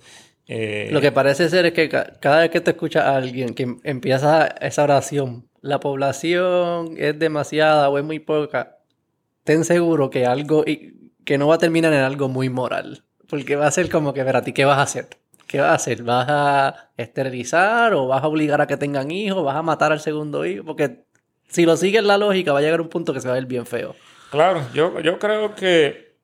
Speaker 1: Eh, Lo que parece ser es que cada vez que te escucha a alguien que empieza esa oración, la población es demasiada o es muy poca, ten seguro que algo que no va a terminar en algo muy moral. Porque va a ser como que, ver, a ti, ¿qué vas a hacer? ¿Qué vas a hacer? ¿Vas a esterilizar o vas a obligar a que tengan hijos? ¿Vas a matar al segundo hijo? Porque si lo sigues la lógica, va a llegar un punto que se va a ver bien feo.
Speaker 2: Claro, yo, yo creo que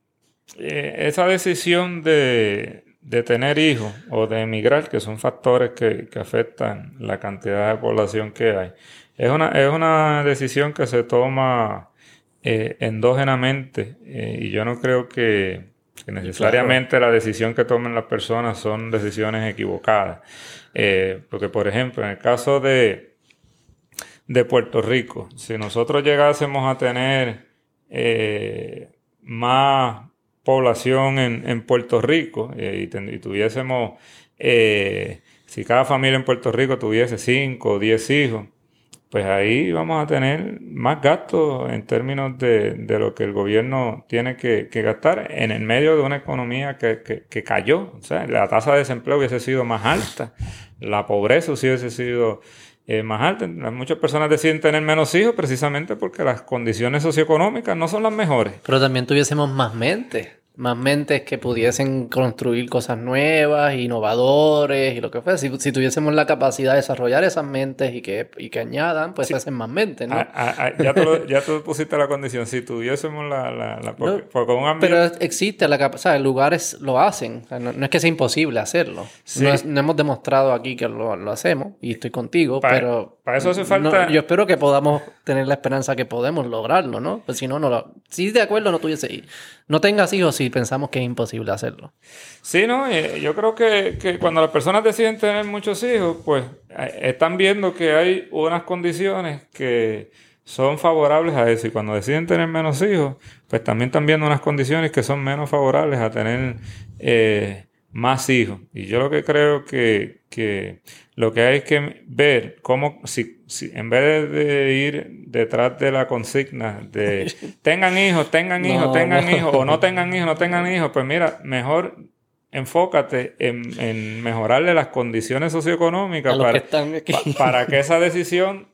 Speaker 2: eh, esa decisión de, de tener hijos o de emigrar, que son factores que, afectan la cantidad de población que hay, es una, es una decisión que se toma eh, endógenamente eh, y yo no creo que, necesariamente la decisión que tomen las personas son decisiones equivocadas. Eh, porque, por ejemplo, en el caso de, de Puerto Rico, si nosotros llegásemos a tener más población en, Puerto Rico eh, y, tuviésemos, eh, si cada familia en Puerto Rico tuviese 5 o 10 hijos, pues ahí vamos a tener más gastos en términos de, lo que el gobierno tiene que, gastar en el medio de una economía que, que, cayó. O sea, la tasa de desempleo hubiese sido más alta, la pobreza hubiese sido eh, más alta. Muchas personas deciden tener menos hijos precisamente porque las condiciones socioeconómicas no son las mejores.
Speaker 1: Pero también tuviésemos más mente. Más mentes que pudiesen construir cosas nuevas, innovadores y lo que fuera. Si, si tuviésemos la capacidad de desarrollar esas mentes y que, y que añadan, pues se hacen más mentes, ¿no?
Speaker 2: Ah, ah, ah, ya, tú, ya tú pusiste la condición. Si tuviésemos la... la, la porque, porque un ambiente...
Speaker 1: Pero existe la capacidad, lugares lo hacen. O sea, no, no, es que sea imposible hacerlo.
Speaker 2: Sí.
Speaker 1: No, es- no hemos demostrado aquí que lo, lo hacemos y estoy contigo,
Speaker 2: Pa-
Speaker 1: pero...
Speaker 2: para eso hace falta-
Speaker 1: yo espero que podamos tener la esperanza que podemos lograrlo, ¿no? Pues si no, no lo... Si de acuerdo no tuviese... No tengas hijos si pensamos que es imposible hacerlo.
Speaker 2: Sí, no, Eh, yo creo que, cuando las personas deciden tener muchos hijos, pues eh, están viendo que hay unas condiciones que son favorables a eso. Y cuando deciden tener menos hijos, pues también están viendo unas condiciones que son menos favorables a tener eh, más hijos. Y yo lo que creo que, que lo que hay que ver cómo, si, si en vez de ir detrás de la consigna de tengan hijos, tengan hijos,
Speaker 1: No,
Speaker 2: tengan
Speaker 1: no.
Speaker 2: hijos, o no tengan hijos, no tengan hijos, pues mira, mejor enfócate en, en mejorarle las condiciones socioeconómicas para,
Speaker 1: que
Speaker 2: pa- para que esa decisión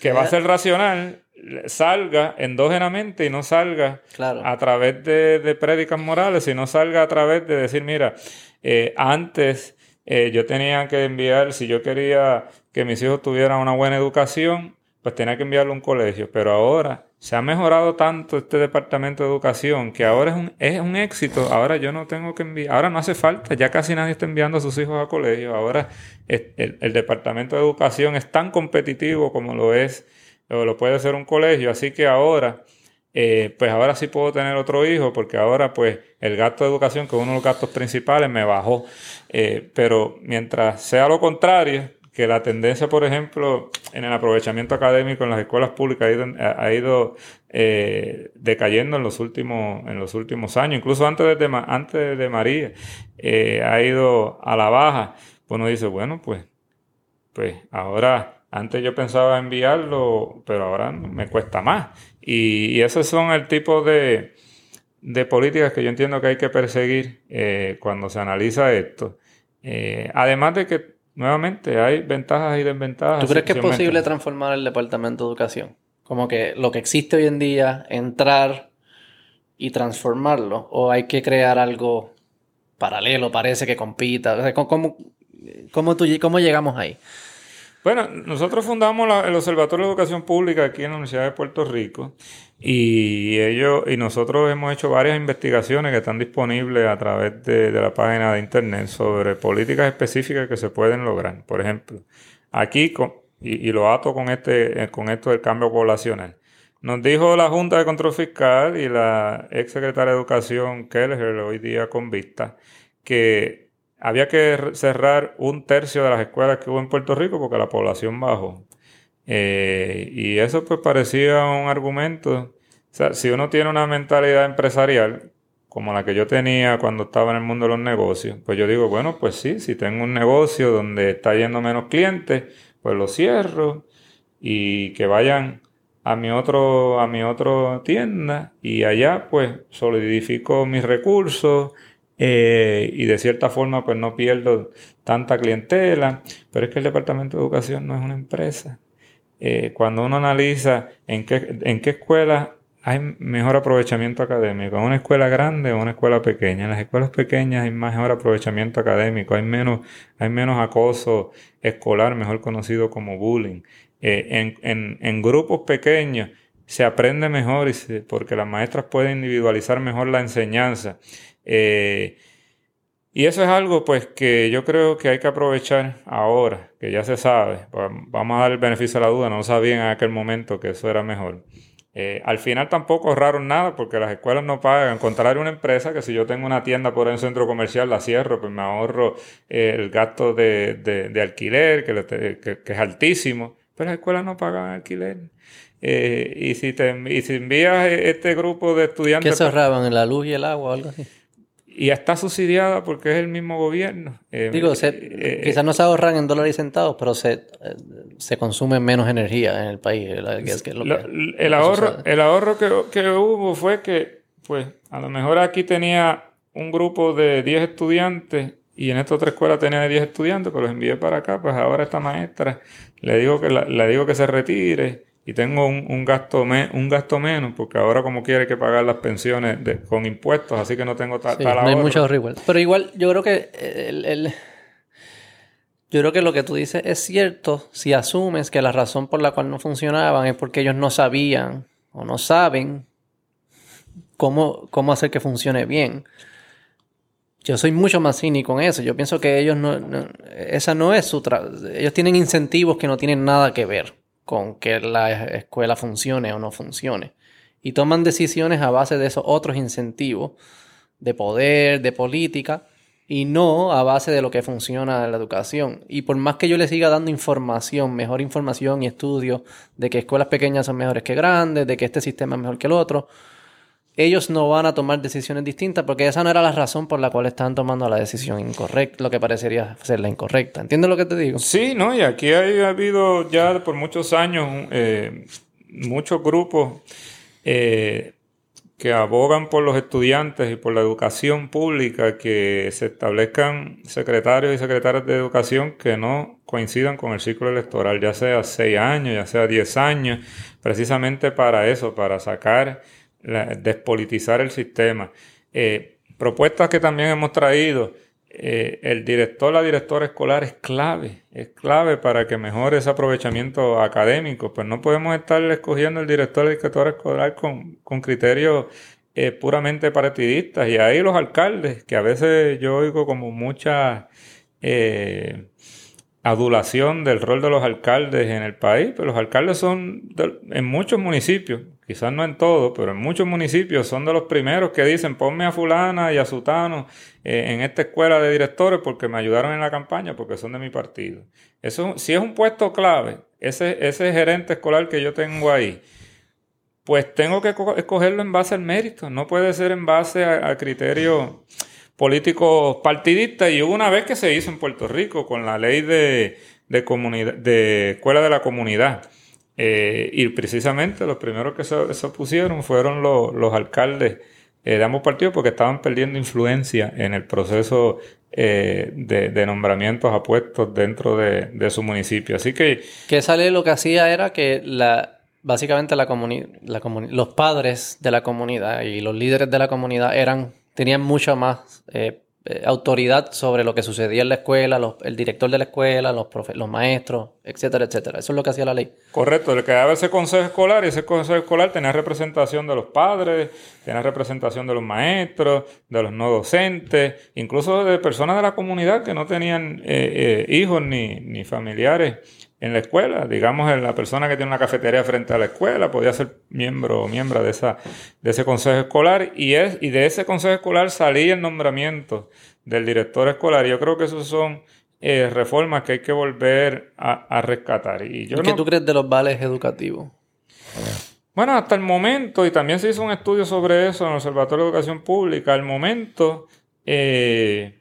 Speaker 2: que va a ser racional salga endógenamente y no salga
Speaker 1: Claro.
Speaker 2: a través de, de prédicas morales, sino salga a través de decir, mira, eh, antes eh, yo tenía que enviar, si yo quería que mis hijos tuvieran una buena educación, pues tenía que enviarlo a un colegio, pero ahora se ha mejorado tanto este departamento de educación que ahora es un, es un éxito, ahora yo no tengo que enviar, ahora no hace falta, ya casi nadie está enviando a sus hijos a colegio, ahora el, el departamento de educación es tan competitivo como lo es o lo puede ser un colegio, así que ahora eh, pues ahora sí puedo tener otro hijo porque ahora pues el gasto de educación, que es uno de los gastos principales, me bajó. Eh, pero mientras sea lo contrario, que la tendencia, por ejemplo, en el aprovechamiento académico en las escuelas públicas ha ido, ido, eh, decayendo en los últimos, en los últimos años, incluso antes de, antes de María, eh, ha ido a la baja. Pues uno dice, bueno, pues, pues ahora, antes yo pensaba enviarlo, pero ahora me cuesta más. Y, y esos son el tipo de, de políticas que yo entiendo que hay que perseguir eh, cuando se analiza esto. Eh, además de que, nuevamente, hay ventajas y desventajas.
Speaker 1: ¿Tú crees que es posible transformar el Departamento de Educación? Como que lo que existe hoy en día, entrar y transformarlo, o hay que crear algo paralelo, parece que compita. O sea, ¿cómo, cómo, cómo tú- cómo llegamos ahí?
Speaker 2: Bueno, nosotros fundamos la- el Observatorio de Educación Pública aquí en la Universidad de Puerto Rico y ellos y nosotros hemos hecho varias investigaciones que están disponibles a través de, la página de internet sobre políticas específicas que se pueden lograr. Por ejemplo, aquí con- y, y lo ato con este eh, con esto del cambio poblacional. Nos dijo la Junta de Control Fiscal y la ex secretaria de Educación Kelleher hoy día convicta que había que cerrar un tercio de las escuelas que hubo en Puerto Rico porque la población bajó. Eh, y eso pues parecía un argumento. O sea, si uno tiene una mentalidad empresarial como la que yo tenía cuando estaba en el mundo de los negocios, pues yo digo, bueno, pues sí, si tengo un negocio donde está yendo menos clientes, pues lo cierro y que vayan a mi otro a mi otro tienda y allá pues solidifico mis recursos eh, y de cierta forma pues no pierdo tanta clientela pero es que el departamento de educación no es una empresa. Eh, cuando uno analiza en qué en qué escuela hay mejor aprovechamiento académico en una escuela grande o una escuela pequeña. En las escuelas pequeñas hay mejor aprovechamiento académico hay menos hay menos acoso escolar mejor conocido como bullying. Eh, en, en, grupos pequeños se aprende mejor y porque las maestras pueden individualizar mejor la enseñanza. Eh, y eso es algo pues que yo creo que hay que aprovechar ahora, que ya se sabe. Va- Vamos a dar el beneficio de la duda, no sabían en aquel momento que eso era mejor. Eh, al final tampoco ahorraron nada porque las escuelas no pagan. Contrario a una empresa que si yo tengo una tienda por ahí en un centro comercial, la cierro, pues me ahorro eh, el gasto de, de- de alquiler, que, le te- que- que es altísimo. Pero las escuelas no pagan alquiler. Eh, y, si te, y si envías este grupo de
Speaker 1: ¿Qué
Speaker 2: estudiantes...
Speaker 1: se ahorraban en la luz y el agua o algo así?
Speaker 2: Y está subsidiada porque es el mismo gobierno. Eh,
Speaker 1: Digo, se-
Speaker 2: eh,
Speaker 1: quizás no se ahorran en dólares y centavos, pero se, eh, se consume menos energía en el país. la- que es- que es lo
Speaker 2: Lo-
Speaker 1: que-
Speaker 2: el
Speaker 1: que
Speaker 2: ahorro,
Speaker 1: sucede.
Speaker 2: el ahorro que, que hubo fue que, pues, a lo mejor aquí tenía un grupo de 10 estudiantes y en esta otra escuela tenía 10 estudiantes, pues los envié para acá, pues ahora esta maestra le digo que la- le digo que se retire y tengo un, gasto, un gasto menos, porque ahora como quiere que pagar las pensiones con impuestos, así que no tengo tal,
Speaker 1: sí, No hay mucho Pero igual, yo creo que el, yo creo que lo que tú dices es cierto si asumes que la razón por la cual no funcionaban es porque ellos no sabían o no saben cómo, cómo hacer que funcione bien. Yo soy mucho más cínico en eso. Yo pienso que ellos no, esa no es su ellos tienen incentivos que no tienen nada que ver con que la escuela funcione o no funcione. Y toman decisiones a base de esos otros incentivos de poder, de política, y no a base de lo que funciona en la educación. Y por más que yo les siga dando información, mejor información y estudios de que escuelas pequeñas son mejores que grandes, de que este sistema es mejor que el otro, ellos no van a tomar decisiones distintas porque esa no era la razón por la cual están tomando la decisión incorrecta, lo que parecería ser la incorrecta. ¿Entiendes lo que te digo?
Speaker 2: Sí, no, y aquí ha habido ya por muchos años eh, muchos grupos eh, que abogan por los estudiantes y por la educación pública, que se establezcan secretarios y secretarias de educación que no coincidan con el ciclo electoral, ya sea seis años, ya sea diez años, precisamente para eso, para sacar despolitizar el sistema. Eh, propuestas que también hemos traído. Eh, el director, la directora escolar es clave, es clave para que mejore ese aprovechamiento académico. Pues no podemos estar escogiendo el director, la directora escolar con, con criterios eh, puramente partidistas. Y ahí los alcaldes, que a veces yo oigo como mucha adulación del rol de los alcaldes en el país, pero los alcaldes son en muchos municipios, quizás no en todos, pero en muchos municipios son de los primeros que dicen ponme a fulana y a sutano eh, en esta escuela de directores porque me ayudaron en la campaña, porque son de mi partido. Eso, si es un puesto clave, ese, gerente escolar que yo tengo ahí, pues tengo que escogerlo en base al mérito, no puede ser en base a, a criterios políticos partidistas y hubo una vez que se hizo en Puerto Rico con la ley de, de, de escuela de la comunidad. Eh, y precisamente los primeros que se, se opusieron fueron los, alcaldes eh, de ambos partidos porque estaban perdiendo influencia en el proceso eh, de, nombramientos a puestos dentro de, su municipio. Así que...
Speaker 1: Que esa ley lo que hacía era que la, básicamente la, la los padres de la comunidad y los líderes de la comunidad eran tenían mucha más eh, eh, autoridad sobre lo que sucedía en la escuela, el director de la escuela, los, los maestros, etcétera, etcétera. Eso es lo que hacía la ley.
Speaker 2: Correcto, le quedaba ese consejo escolar y ese consejo escolar tenía representación de los padres, tenía representación de los maestros, de los no docentes, incluso de personas de la comunidad que no tenían eh, hijos ni, ni familiares en la escuela. Digamos, la persona que tiene una cafetería frente a la escuela podía ser miembro o miembro de, esa, de ese consejo escolar y, es, y de ese consejo escolar salía el nombramiento del director escolar. Yo creo que esos son eh, reformas que hay que volver a, rescatar. ¿Y yo
Speaker 1: qué tú crees de los vales educativos?
Speaker 2: Bueno, hasta el momento, y también se hizo un estudio sobre eso en el Observatorio de Educación Pública, al momento eh,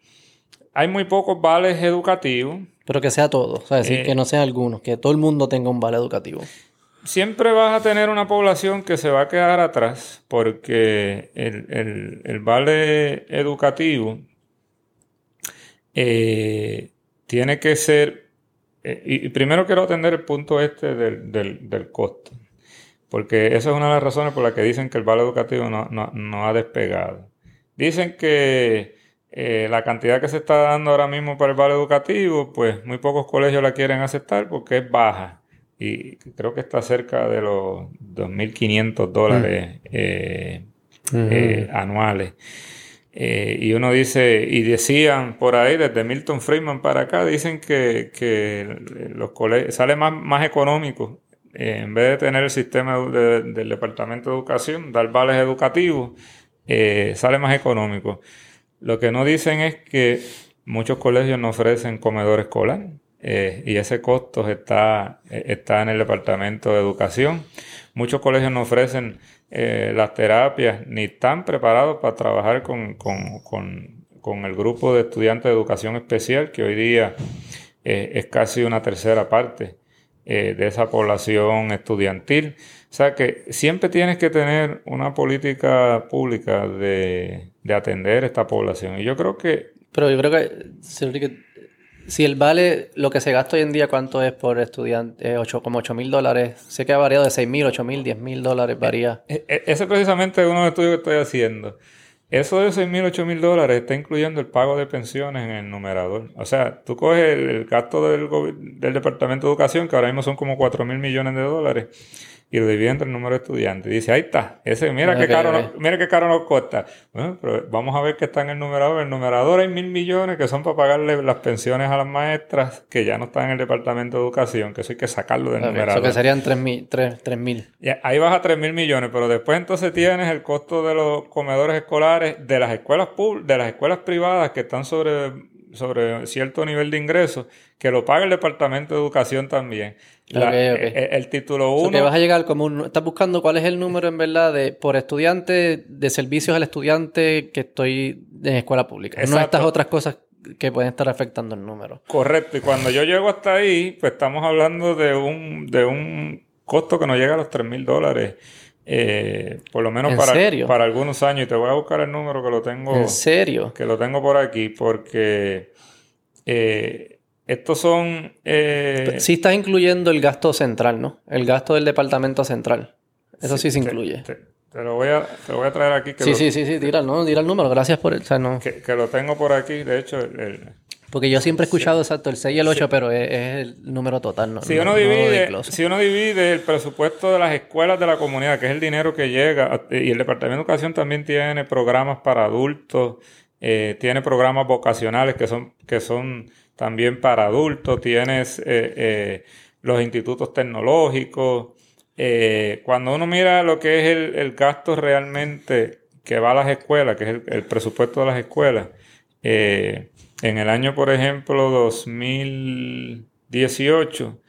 Speaker 2: hay muy pocos vales educativos.
Speaker 1: Pero que sea todo, o sea, decir, eh, que no sea algunos, que todo el mundo tenga un vale educativo.
Speaker 2: Siempre vas a tener una población que se va a quedar atrás porque el, vale educativo eh, tiene que ser, eh, y primero quiero atender el punto este del, del, costo, porque esa es una de las razones por las que dicen que el vale educativo no, no ha despegado. Dicen que eh, la cantidad que se está dando ahora mismo para el vale educativo, pues muy pocos colegios la quieren aceptar porque es baja. Y creo que está cerca de los 2.500 dólares mm. eh, eh, anuales. y uno dice, y decían por ahí, desde Milton Friedman para acá, dicen que, los colegios sale más, más económico en vez de tener el sistema del Departamento de Educación, dar vales educativos, sale más económico. Lo que no dicen es que muchos colegios no ofrecen comedor escolar eh, y ese costo está, eh, está en el Departamento de Educación. Muchos colegios no ofrecen eh, las terapias ni están preparados para trabajar con, el grupo de estudiantes de educación especial, que hoy día es casi una tercera parte de esa población estudiantil. O sea que siempre tienes que tener una política pública de, atender esta población. Y yo creo que...
Speaker 1: Pero yo creo que, Si el vale, lo que se gasta hoy en día, ¿cuánto es por estudiante? Ocho, como 8 mil dólares. Sé que ha variado de 6 mil, 8 mil, 10 mil dólares, varía.
Speaker 2: E- e- Ese precisamente es uno de los estudios que estoy haciendo. Eso de 6 mil, 8 mil dólares está incluyendo el pago de pensiones en el numerador. O sea, tú coges el, el gasto del, del Departamento de Educación, que ahora mismo son como 4 mil millones de dólares, y lo divide entre el número de estudiantes. Dice, ahí está, ese, mira qué caro, nos- mira qué caro nos cuesta. Bueno, pero vamos a ver qué está en el numerador. En el numerador hay mil millones que son para pagarle las pensiones a las maestras que ya no están en el Departamento de Educación, que eso hay que sacarlo del numerador.
Speaker 1: Eso que serían 3 mil. 3, mil.
Speaker 2: Ya, ahí vas a 3 mil millones, pero después entonces tienes el costo de los comedores escolares de las escuelas pub- de las escuelas privadas que están sobre, sobre cierto nivel de ingresos, que lo paga el Departamento de Educación también. La-
Speaker 1: ok.
Speaker 2: eh, El, título
Speaker 1: O sea,
Speaker 2: 1.
Speaker 1: vas a llegar como un... Estás buscando cuál es el número en verdad de por estudiante, de servicios al estudiante que estoy en escuela pública. No
Speaker 2: Exacto.
Speaker 1: estas otras cosas que pueden estar afectando el número.
Speaker 2: Correcto, y cuando yo llego hasta ahí, pues estamos hablando de un, de un costo que no llega a los 3 mil dólares. eh, por lo menos
Speaker 1: ¿En
Speaker 2: para,
Speaker 1: serio?
Speaker 2: para algunos años. Y te voy a buscar el número que lo tengo.
Speaker 1: ¿En serio?
Speaker 2: que lo tengo por aquí porque eh, estos son eh,
Speaker 1: Sí estás incluyendo el gasto central, ¿no? El gasto del departamento central. Eso sí, se incluye.
Speaker 2: te, te lo voy a te lo voy a traer aquí que,
Speaker 1: Sí,
Speaker 2: lo,
Speaker 1: sí, sí, sí, tira, no, tira el número. Gracias por el... O sea, no.
Speaker 2: que, que lo tengo por aquí de hecho el- el-
Speaker 1: Porque yo siempre he escuchado exacto el 6 y el 8, pero es, es el número total, ¿no?
Speaker 2: si
Speaker 1: no-
Speaker 2: uno
Speaker 1: no de
Speaker 2: divide
Speaker 1: glosa.
Speaker 2: si uno divide el presupuesto de las escuelas de la comunidad que es el dinero que llega y el departamento de educación también tiene programas para adultos eh, tiene programas vocacionales que son que son también para adultos tienes eh, eh, los institutos tecnológicos. Eh, cuando uno mira lo que es el, el gasto realmente que va a las escuelas, que es el, el presupuesto de las escuelas, en el año, por ejemplo, 2018,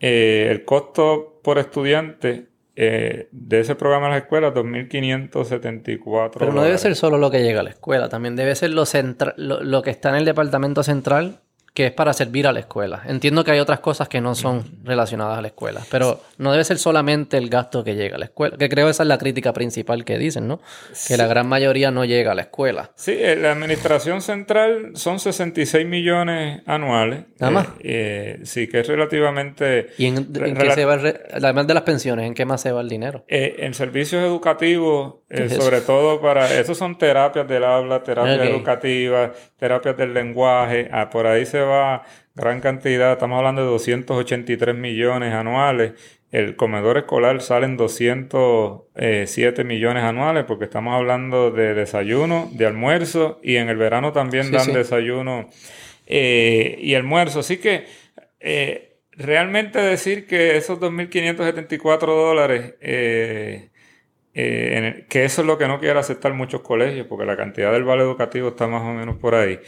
Speaker 2: eh, el costo por estudiante eh, de ese programa de las escuelas, 2.574
Speaker 1: Pero no debe ser solo lo que llega a la escuela, también debe ser lo, centra- lo, lo que está en el departamento central, que es para servir a la escuela. Entiendo que hay otras cosas que no son relacionadas a la escuela, pero no debe ser solamente el gasto que llega a la escuela, que creo esa es la crítica principal que dicen, ¿no? Que la gran mayoría no llega a la escuela.
Speaker 2: Sí, eh, la administración central son 66 millones anuales.
Speaker 1: Nada más.
Speaker 2: Eh, eh, sí, que es relativamente...
Speaker 1: ¿Y en, qué se va, además de las pensiones, en qué más se va el dinero?
Speaker 2: Eh, en servicios educativos, sobre todo para, esos son terapias del habla, terapias educativas, terapias del lenguaje, ah, por ahí se va gran cantidad, estamos hablando de 283 millones anuales, el comedor escolar salen 207 millones anuales porque estamos hablando de desayuno, de almuerzo y en el verano también
Speaker 1: Sí,
Speaker 2: dan
Speaker 1: sí.
Speaker 2: desayuno eh, y almuerzo, así que... eh, Realmente decir que esos 2.574 dólares, eh, eh, en el- que eso es lo que no quiere aceptar muchos colegios, porque la cantidad del vale educativo está más o menos por ahí,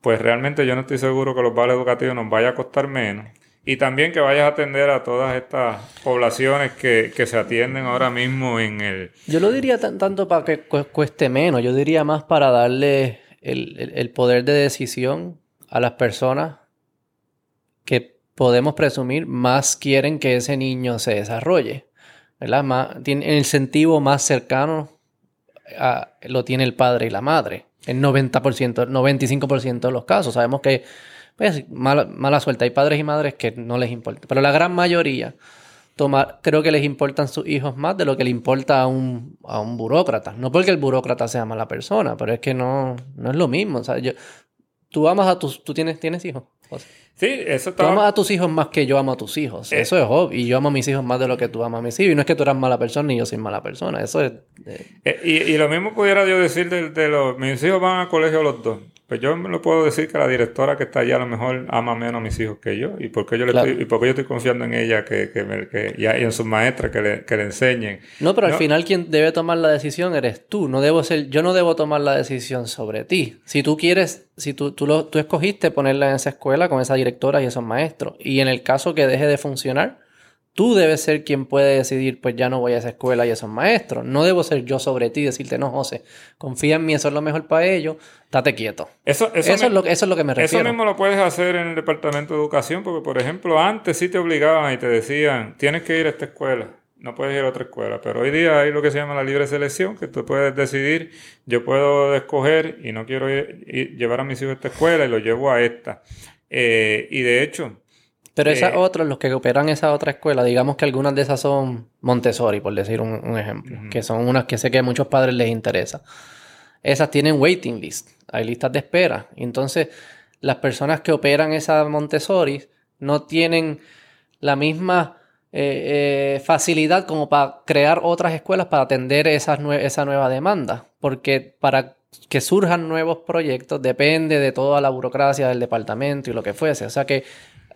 Speaker 2: pues realmente yo no estoy seguro que los vales educativos nos vaya a costar menos. Y también que vayas a atender a todas estas poblaciones que, que se atienden ahora mismo en el...
Speaker 1: Yo lo diría tan- tanto para que cu- cueste menos, yo diría más para darle el, el- el poder de decisión a las personas que podemos presumir más quieren que ese niño se desarrolle. ¿verdad? Más, tiene el incentivo más cercano lo tiene el padre y la madre. El 90%, el 95% de los casos. Sabemos que pues, mala, mala suerte. Hay padres y madres que no les importa. Pero la gran mayoría tomar, creo que les importan sus hijos más de lo que le importa a un, a un burócrata. No porque el burócrata sea mala persona, pero es que no, no es lo mismo. O sea, yo, tú amas a tus, tú tienes, tienes hijos.
Speaker 2: Sí, eso
Speaker 1: Tú amas
Speaker 2: estaba...
Speaker 1: a tus hijos más que yo amo a tus hijos.
Speaker 2: Eh.
Speaker 1: Eso es obvio. Y yo amo a mis hijos más de lo que tú amas a mis hijos. Y no es que tú eras mala persona ni yo soy mala persona. Eso es... eh,
Speaker 2: Eh, y, y lo mismo pudiera yo decir de, de los... Mis hijos van a colegio los dos. Pues yo me lo puedo decir que la directora que está allá a lo mejor ama menos a mis hijos que yo. ¿Y por qué yo, le
Speaker 1: Claro.
Speaker 2: estoy, y por qué yo estoy confiando en ella que, que, me- que- y en sus maestras que le, que le enseñen?
Speaker 1: No, pero al final quien debe tomar la decisión eres tú. No debo ser, yo no debo tomar la decisión sobre ti. Si tú quieres, si tú, tú, lo, tú escogiste ponerla en esa escuela con esa directora y esos maestros, y en el caso que deje de funcionar, tú debes ser quien puede decidir, pues ya no voy a esa escuela y esos maestros. No debo ser yo sobre ti y decirte, no, José, confía en mí, eso es lo mejor para ellos, date quieto.
Speaker 2: Eso, eso,
Speaker 1: Eso,
Speaker 2: me-
Speaker 1: es, lo, que- eso es lo que me
Speaker 2: eso
Speaker 1: refiero.
Speaker 2: mismo lo puedes hacer en el departamento de educación, porque por ejemplo, antes sí te obligaban y te decían, tienes que ir a esta escuela, no puedes ir a otra escuela, pero hoy día hay lo que se llama la libre selección, que tú puedes decidir, yo puedo escoger y no quiero ir- ir- llevar a mis hijos a esta escuela y los llevo a esta. Eh, y de hecho...
Speaker 1: Pero esas otras, los que operan esa otra escuela, digamos que algunas de esas son Montessori, por decir un, ejemplo, que son unas que sé que a muchos padres les interesa. Esas tienen waiting list, hay listas de espera. Entonces, las personas que operan esa Montessori no tienen la misma eh, eh, facilidad como para crear otras escuelas para atender esas esa nueva demanda. Porque para que surjan nuevos proyectos depende de toda la burocracia del departamento y lo que fuese. O sea que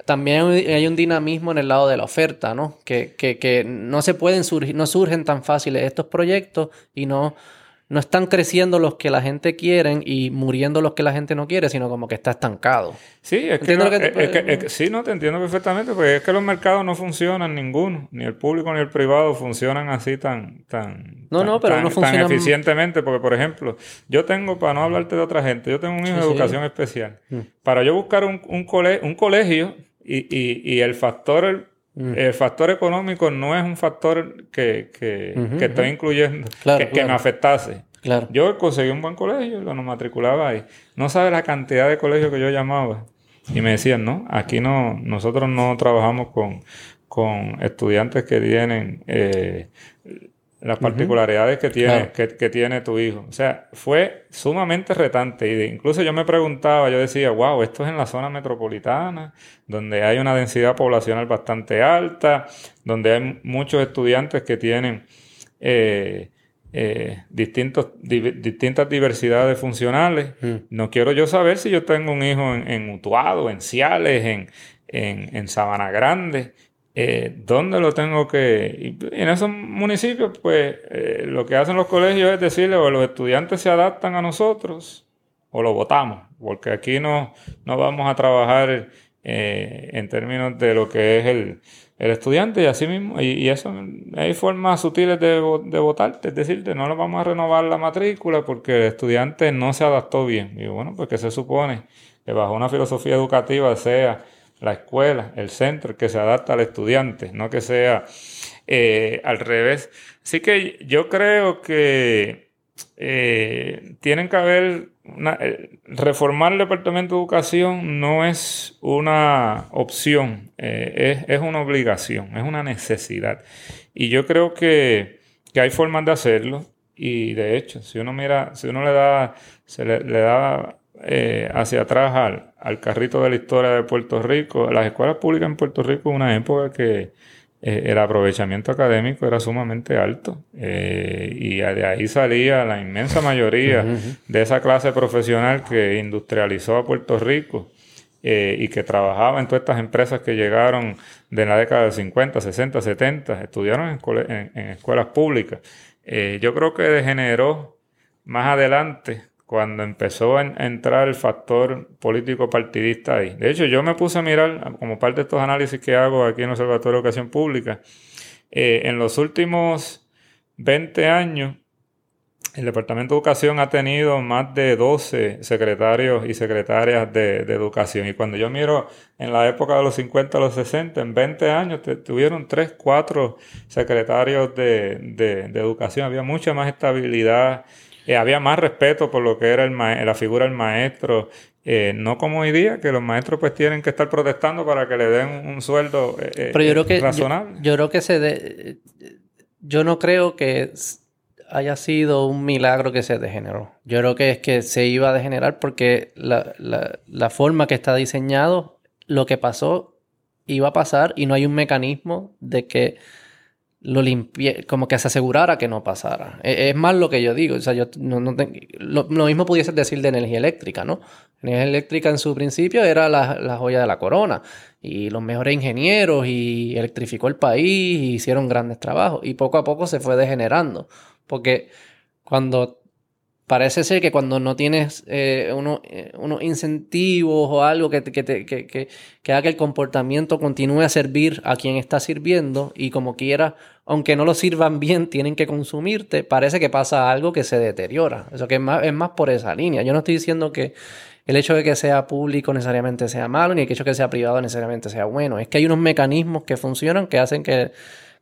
Speaker 1: también hay un dinamismo en el lado de la oferta, ¿no? Que, que, que no se pueden surgir, no surgen tan fáciles estos proyectos y no no están creciendo los que la gente quiere y muriendo los que la gente no quiere, sino como que está estancado.
Speaker 2: Sí, es que, que, sí, no te entiendo perfectamente, porque es que los mercados no funcionan ninguno, ni el público ni el privado funcionan así tan tan
Speaker 1: no, no, pero no funcionan...
Speaker 2: tan eficientemente, porque por ejemplo, yo tengo para no hablarte de otra gente, yo tengo un hijo de educación especial. Mm. Para yo buscar un, un, un colegio y, y, y el factor Mm. El factor económico no es un factor que, que, estoy incluyendo, que, me afectase.
Speaker 1: Claro.
Speaker 2: Yo conseguí un buen colegio, lo matriculaba ahí. No sabe la cantidad de colegios que yo llamaba. Y me decían, no, aquí no, nosotros no trabajamos con, con estudiantes que tienen eh, las particularidades que tiene, que, tiene tu hijo. O sea, fue sumamente retante. Y incluso yo me preguntaba, yo decía, wow, esto es en la zona metropolitana, donde hay una densidad poblacional bastante alta, donde hay muchos estudiantes que tienen eh, eh, distintos, distintas diversidades funcionales. Mm. No quiero yo saber si yo tengo un hijo en, en Utuado, en Ciales, en, en, en Sabana Grande, eh, ¿dónde lo tengo que...? Y en esos municipios, pues, eh, lo que hacen los colegios es decirle, o los estudiantes se adaptan a nosotros, o lo votamos, porque aquí no, no vamos a trabajar eh, en términos de lo que es el, el estudiante y así mismo, y, eso, hay formas sutiles de, de votar, es decir, no lo vamos a renovar la matrícula porque el estudiante no se adaptó bien. Y bueno, porque se supone que bajo una filosofía educativa sea la escuela, el centro, que se adapta al estudiante, no que sea eh, al revés. Así que yo creo que eh, tienen que haber eh, reformar el departamento de educación no es una opción, es, es, una obligación, es una necesidad. Y yo creo que, que, hay formas de hacerlo. Y de hecho, si uno mira, si uno le da, se le, le da eh, hacia atrás al, al, carrito de la historia de Puerto Rico, las escuelas públicas en Puerto Rico una época que eh, el aprovechamiento académico era sumamente alto eh, y de ahí salía la inmensa mayoría de esa clase profesional que industrializó a Puerto Rico. y que trabajaba en todas estas empresas que llegaron de la década de 50, 60, 70, estudiaron en, en escuelas públicas. yo creo que degeneró más adelante cuando empezó a entrar el factor político partidista ahí. De hecho, yo me puse a mirar, como parte de estos análisis que hago aquí en el Observatorio de Educación Pública, eh, en los últimos 20 años, el Departamento de Educación ha tenido más de 12 secretarios y secretarias de, educación. Y cuando yo miro en la época de los 50 a los 60, en 20 años tuvieron 3, 4 secretarios de, de educación. Había mucha más estabilidad eh, había más respeto por lo que era el la figura del maestro, eh, no como hoy día, que los maestros pues tienen que estar protestando para que le den un, sueldo eh,
Speaker 1: Pero yo creo que, razonable. Yo, creo que se de, yo no creo que haya sido un milagro que se degeneró. Yo creo que es que se iba a degenerar porque la, la, la forma que está diseñado, lo que pasó iba a pasar y no hay un mecanismo de que lo limpié, como que se asegurara que no pasara. E, es, más lo que yo digo. O sea, yo no, no lo, mismo pudiese decir de energía eléctrica, ¿no? Energía eléctrica en su principio era la, la, joya de la corona. Y los mejores ingenieros y electrificó el país y hicieron grandes trabajos. Y poco a poco se fue degenerando. Porque cuando parece ser que cuando no tienes eh, eh, unos incentivos o algo que, que, que, que, haga que el comportamiento continúe a servir a quien está sirviendo y como quiera, aunque no lo sirvan bien, tienen que consumirte, parece que pasa algo que se deteriora. Eso que es más, es más por esa línea. Yo no estoy diciendo que el hecho de que sea público necesariamente sea malo, ni el hecho de que sea privado necesariamente sea bueno. Es que hay unos mecanismos que funcionan que hacen que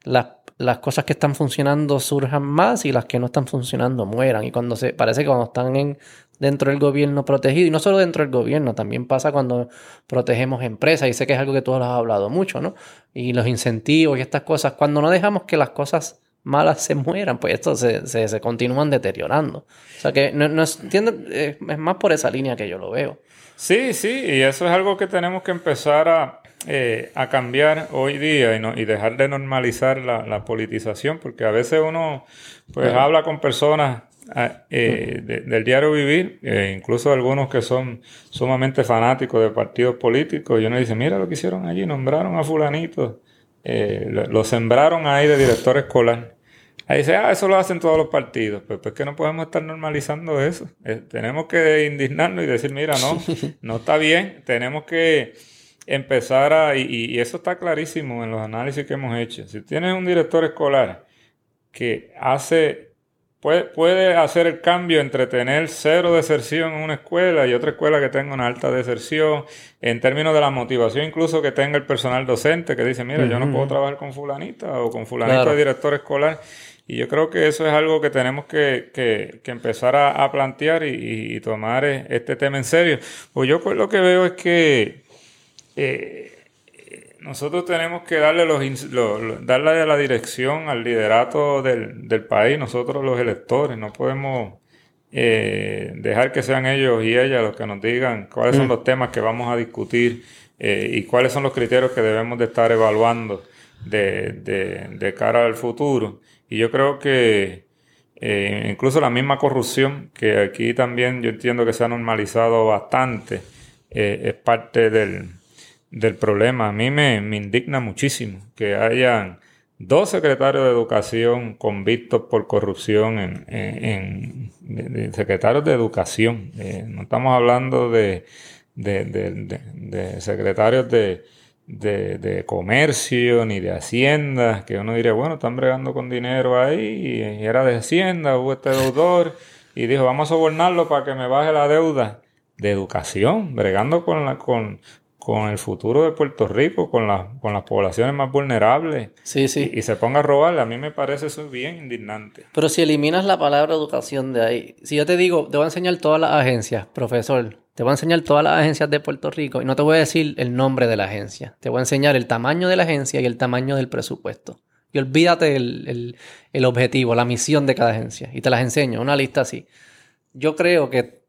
Speaker 1: las las cosas que están funcionando surjan más y las que no están funcionando mueran. Y cuando se parece que cuando están en, dentro del gobierno protegido, y no solo dentro del gobierno, también pasa cuando protegemos empresas, y sé que es algo que tú has hablado mucho, ¿no? Y los incentivos y estas cosas, cuando no dejamos que las cosas malas se mueran, pues esto se, se, continúan deteriorando. O sea que no, no es, es más por esa línea que yo lo veo.
Speaker 2: Sí, sí, y eso es algo que tenemos que empezar a, eh, a cambiar hoy día y, no, y dejar de normalizar la, la, politización, porque a veces uno pues habla con personas ah, eh, del diario vivir, eh, incluso algunos que son sumamente fanáticos de partidos políticos, y uno dice, mira lo que hicieron allí, nombraron a fulanito, lo, lo, sembraron ahí de director escolar. Ahí dice, ah, eso lo hacen todos los partidos. Pues, pues que no podemos estar normalizando eso. tenemos que indignarnos y decir, mira, no, no está bien. Tenemos que empezar a, y, eso está clarísimo en los análisis que hemos hecho. Si tienes un director escolar que hace, puede, puede hacer el cambio entre tener cero deserción en una escuela y otra escuela que tenga una alta deserción, en términos de la motivación incluso que tenga el personal docente que dice, mira, yo no puedo trabajar con fulanita o con fulanita de director escolar. Y yo creo que eso es algo que tenemos que, que, que empezar a, a plantear y, y, tomar este tema en serio. Pues yo pues lo que veo es que eh, nosotros tenemos que darle, los, darle la dirección al liderato del, del, país, nosotros los electores, no podemos eh, dejar que sean ellos y ellas los que nos digan cuáles son mm. los temas que vamos a discutir eh, y cuáles son los criterios que debemos de estar evaluando de, de, de cara al futuro. Y yo creo que eh, incluso la misma corrupción, que aquí también yo entiendo que se ha normalizado bastante, es parte del, del problema. A mí me, indigna muchísimo que hayan dos secretarios de educación convictos por corrupción en, secretarios de educación. Eh, no estamos hablando de, de secretarios de, comercio ni de hacienda, que uno diría, bueno, están bregando con dinero ahí, y era de hacienda, hubo este deudor, y dijo, vamos a sobornarlo para que me baje la deuda de educación, bregando con, la, con, con el futuro de Puerto Rico, con, con las poblaciones más vulnerables.
Speaker 1: Sí, sí.
Speaker 2: Y, se ponga a robar, a mí me parece eso bien indignante.
Speaker 1: Pero si eliminas la palabra educación de ahí, si yo te digo, te voy a enseñar todas las agencias, profesor, te voy a enseñar todas las agencias de Puerto Rico y no te voy a decir el nombre de la agencia, te voy a enseñar el tamaño de la agencia y el tamaño del presupuesto. Y olvídate el, el, el objetivo, la misión de cada agencia. Y te las enseño, una lista así. Yo creo que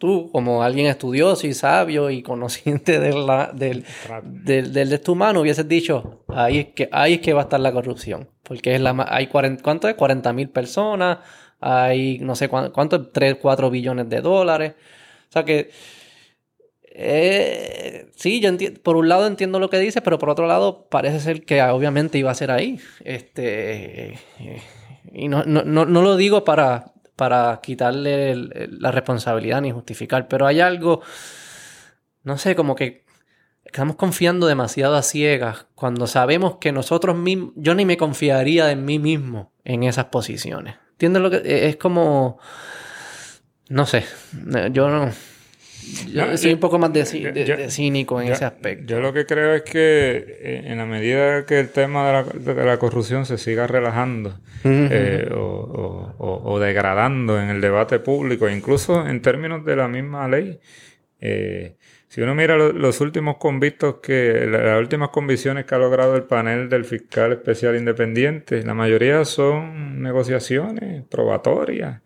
Speaker 1: tú, como alguien estudioso y sabio y conociente de la, del, del, del, humano, hubieses dicho, ahí es, que, ahí es que va a estar la corrupción. Porque es la, hay 40, ¿cuánto es? 40 mil personas, hay no sé cuánto, cuánto 3, 4 billones de dólares. O sea que, eh, sí, yo entiendo, por un lado entiendo lo que dices, pero por otro lado parece ser que obviamente iba a ser ahí. Este, eh, y no, no, no, no lo digo para para quitarle la responsabilidad ni justificar, pero hay algo, no sé, como que estamos confiando demasiado a ciegas cuando sabemos que nosotros mismos, yo ni me confiaría en mí mismo en esas posiciones. ¿Entiendes lo que es como, no sé, yo no... Yo soy un poco más de, cínico en ese aspecto.
Speaker 2: Yo lo que creo es que en la medida que el tema de la, corrupción se siga relajando eh, o, degradando en el debate público, incluso en términos de la misma ley, eh, si uno mira los últimos convictos que, las últimas convicciones que ha logrado el panel del fiscal especial independiente, la mayoría son negociaciones probatorias.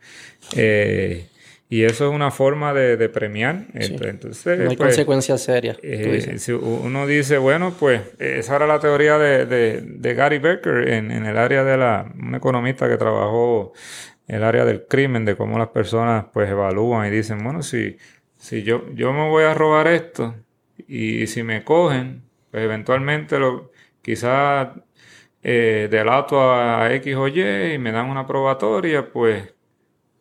Speaker 2: Eh, y eso es una forma de, premiar. Entonces,
Speaker 1: no hay pues, consecuencias serias.
Speaker 2: Eh, si uno dice, bueno, pues esa era la teoría de, Gary Becker en, el área de la... un economista que trabajó en el área del crimen, de cómo las personas pues evalúan y dicen, bueno, si, si yo, yo me voy a robar esto y si me cogen, pues eventualmente lo, quizás eh, delato a X o Y y me dan una probatoria, pues,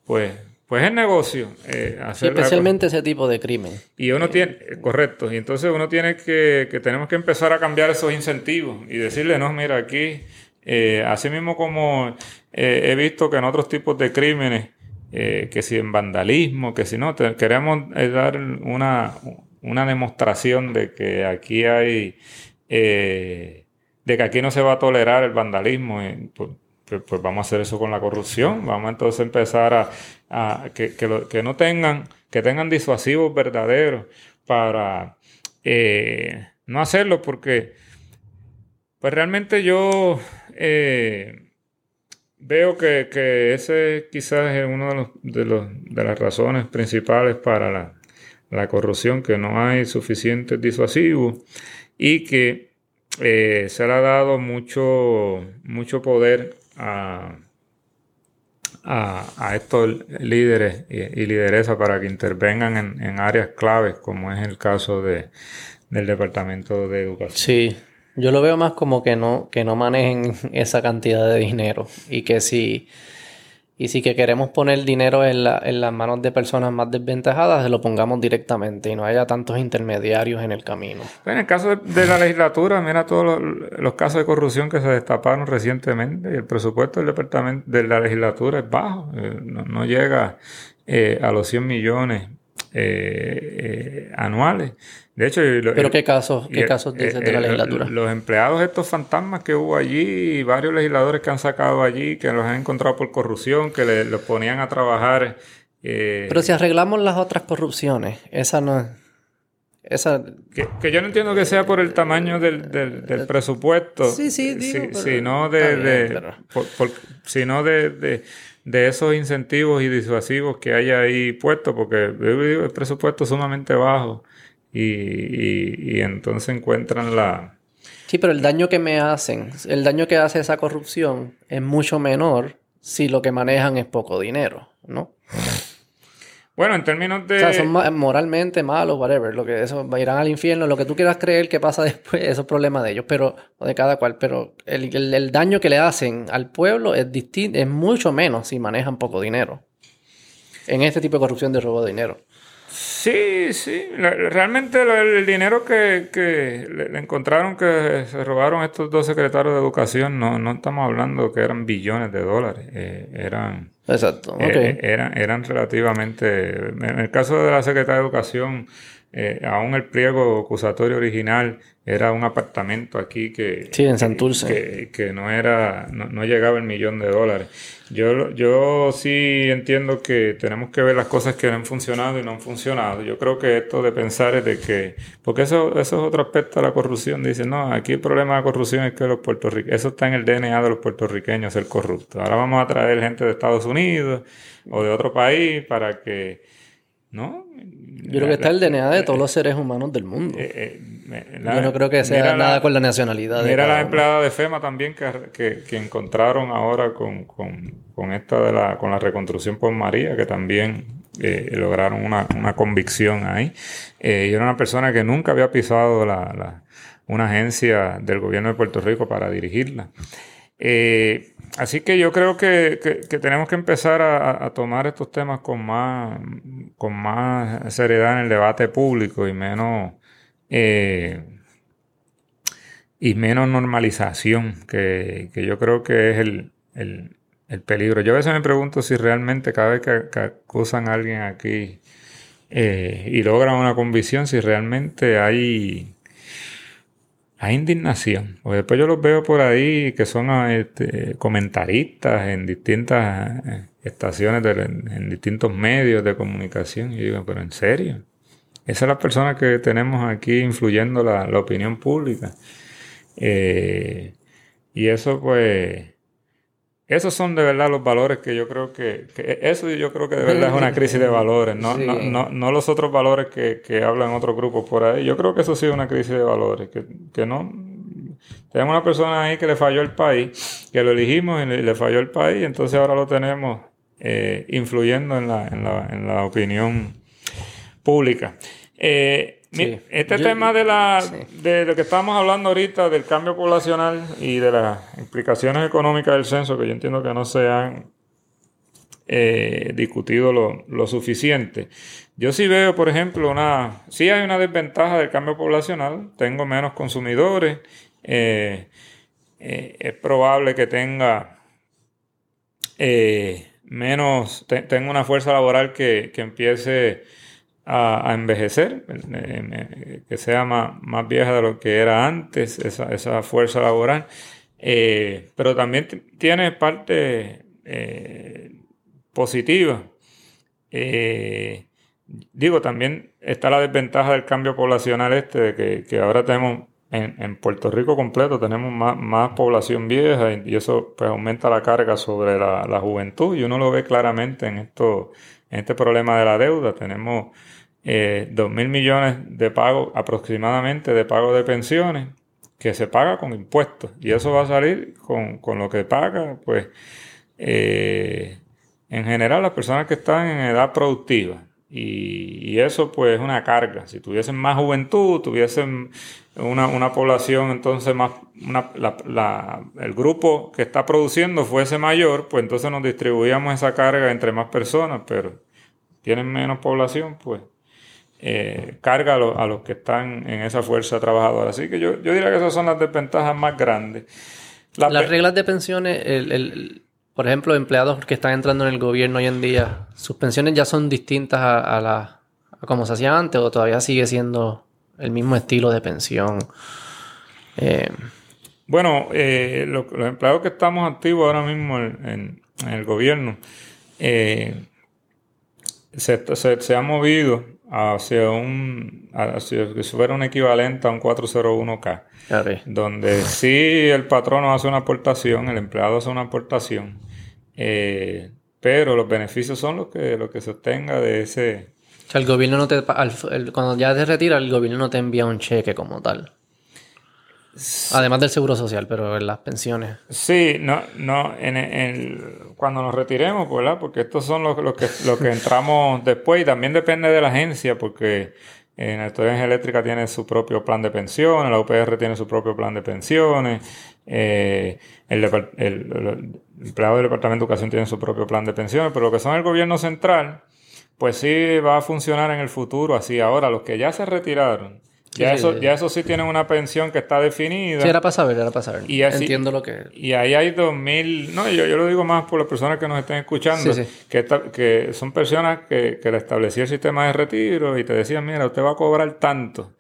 Speaker 2: pues pues es negocio.
Speaker 1: Eh, especialmente ese tipo de crimen.
Speaker 2: Y uno tiene, correcto, y entonces uno tiene que, que tenemos que empezar a cambiar esos incentivos y decirle, no, mira, aquí, eh, así mismo como eh, he visto que en otros tipos de crímenes, eh, que si en vandalismo, que si no, queremos dar una, una demostración de que aquí hay de que aquí no se va a tolerar el vandalismo. Pues, pues, pues, vamos a hacer eso con la corrupción. Vamos entonces a empezar a, que, no tengan, que tengan disuasivos verdaderos para eh, no hacerlo, porque pues realmente yo eh, veo que, que, ese quizás es uno de, los, de, los, de las razones principales para la, la corrupción, que no hay suficientes disuasivos y que eh, se le ha dado mucho, mucho poder a, a, estos líderes y, lideresas para que intervengan en, áreas claves, como es el caso de, del Departamento de Educación.
Speaker 1: Sí, yo lo veo más como que no, que no manejen esa cantidad de dinero y que si y si que queremos poner dinero en, la, en las manos de personas más desventajadas, lo pongamos directamente y no haya tantos intermediarios en el camino.
Speaker 2: En el caso de, la legislatura, mira todos los, casos de corrupción que se destaparon recientemente y el presupuesto del departamento de la legislatura es bajo, eh, no, llega eh, a los 100 millones eh, anuales. De hecho,
Speaker 1: ¿pero qué casos, qué casos dice de la legislatura?
Speaker 2: Los empleados, estos fantasmas que hubo allí, y varios legisladores que han sacado allí, que los han encontrado por corrupción, que le, los ponían a trabajar.
Speaker 1: Eh, Pero si arreglamos las otras corrupciones, esa no esa...
Speaker 2: Que, yo no entiendo que sea por el tamaño del, del, del presupuesto.
Speaker 1: Sí, sí, digo,
Speaker 2: sino de, de sino de, de, de, esos incentivos y disuasivos que hay ahí puestos, porque el presupuesto es sumamente bajo y, y, entonces encuentran la...
Speaker 1: Sí, pero el daño que me hacen, el daño que hace esa corrupción es mucho menor si lo que manejan es poco dinero, ¿no?
Speaker 2: Bueno, en términos de...
Speaker 1: O sea, son moralmente malos, whatever, lo que eso irán al infierno, lo que tú quieras creer que pasa después, eso es problema de ellos, pero, o de cada cual, pero el, el daño que le hacen al pueblo es distinto, es mucho menos si manejan poco dinero. En este tipo de corrupción de robo de dinero.
Speaker 2: Sí, sí. Realmente el dinero que, le encontraron que se robaron estos dos secretarios de educación, no, no estamos hablando que eran billones de dólares. Eh, eran,
Speaker 1: Exacto.
Speaker 2: Eh, eran, eran relativamente. En el caso de la secretaria de educación, eh, aún el pliego acusatorio original era un apartamento aquí que,
Speaker 1: sí, en Santurce.
Speaker 2: que, no era no, no, llegaba el millón de dólares. Yo, yo sí entiendo que tenemos que ver las cosas que han funcionado y no han funcionado. Yo creo que esto de pensar es de que, porque eso, eso es otro aspecto de la corrupción. Dicen, no, aquí el problema de la corrupción es que los puertorriqueños, eso está en el DNA de los puertorriqueños, ser corrupto. Ahora vamos a traer gente de Estados Unidos o de otro país para que, ¿no?
Speaker 1: Yo creo que está el DNA de todos los seres humanos del mundo. Eh, eh, Yo no creo que sea nada con la nacionalidad.
Speaker 2: Mira la empleada de FEMA también que, que, encontraron ahora con, con, esta de la, con la reconstrucción por María, que también eh, lograron una, una, convicción ahí. y era una persona que nunca había pisado la, la, una agencia del gobierno de Puerto Rico para dirigirla. Eh, así que yo creo que, tenemos que empezar a, tomar estos temas con más, con más seriedad en el debate público y menos, eh, y menos normalización, que, yo creo que es el, peligro. Yo a veces me pregunto si realmente cada vez que, acusan a alguien aquí eh, y logran una convicción, si realmente hay hay indignación. Porque después yo los veo por ahí que son ah, este, comentaristas en distintas eh, estaciones, en, distintos medios de comunicación. Y digo, pero en serio. Esas son las personas que tenemos aquí influyendo la, opinión pública. Eh, y eso pues esos son de verdad los valores que yo creo que, eso yo creo que de verdad es una crisis de valores, no, no, no, no, los otros valores que, que, hablan otros grupos por ahí. Yo creo que eso sí es una crisis de valores, que, que no... Tenemos una persona ahí que le falló el país, que lo elegimos y le, falló el país, entonces ahora lo tenemos eh, influyendo en la, en, la, en la opinión pública. Eh, este tema de, la, de lo que estamos hablando ahorita, del cambio poblacional y de las implicaciones económicas del censo, que yo entiendo que no se han eh, discutido lo, suficiente. Yo sí veo, por ejemplo, una, sí hay una desventaja del cambio poblacional, tengo menos consumidores, eh, eh, es probable que tenga menos, tenga una fuerza laboral que, que empiece a, envejecer, que sea más, más, vieja de lo que era antes, esa, esa fuerza laboral. Eh, pero también tiene parte eh, positiva. Eh, digo, también está la desventaja del cambio poblacional este, de que, que ahora tenemos en, Puerto Rico completo tenemos más, población vieja y, eso pues aumenta la carga sobre la, la, juventud y uno lo ve claramente en esto, en este problema de la deuda. Tenemos eh, 2 mil millones de pago aproximadamente de pago de pensiones que se paga con impuestos y eso va a salir con, con lo que paga pues eh, en general las personas que están en edad productiva y, eso pues es una carga. Si tuviesen más juventud, tuviesen una, una población entonces más, una, la, el grupo que está produciendo fuese mayor, pues entonces nos distribuíamos esa carga entre más personas, pero tienen menos población, pues eh, carga a, los que están en esa fuerza trabajadora. Así que yo, yo diría que esas son las desventajas más grandes.
Speaker 1: las reglas de pensiones, el, el por ejemplo, empleados que están entrando en el gobierno hoy en día, ¿sus pensiones ya son distintas a, la, como se hacía antes o todavía sigue siendo el mismo estilo de pensión?
Speaker 2: Eh, bueno, eh, los empleados que estamos activos ahora mismo en, el gobierno eh, se, se, ha movido hacia un, hacia que fuera un equivalente a un 401k. Donde sí el patrono hace una aportación, el empleado hace una aportación, eh, pero los beneficios son los que, lo que se obtenga de ese...
Speaker 1: O sea, el gobierno no te... cuando ya te retira, el gobierno no te envía un cheque como tal. Además del seguro social, pero en las pensiones.
Speaker 2: Sí, no, no, en, cuando nos retiremos, ¿verdad? Porque estos son los, los, que, los que entramos después y también depende de la agencia, porque en la Autoridad Eléctrica tiene su propio plan de pensiones, la UPR tiene su propio plan de pensiones, eh, el, empleado del Departamento de Educación tiene su propio plan de pensiones, pero lo que son el gobierno central, pues sí va a funcionar en el futuro así. Ahora, los que ya se retiraron, ya, eso, ya eso sí tienen una pensión que está definida.
Speaker 1: Sí, era para saber, era para saber. Y Entiendo lo que...
Speaker 2: Y ahí hay 2.000... No, yo, yo lo digo más por las personas que nos estén escuchando, que, que son personas que, que le establecía el sistema de retiro y te decían, mira, usted va a cobrar tanto.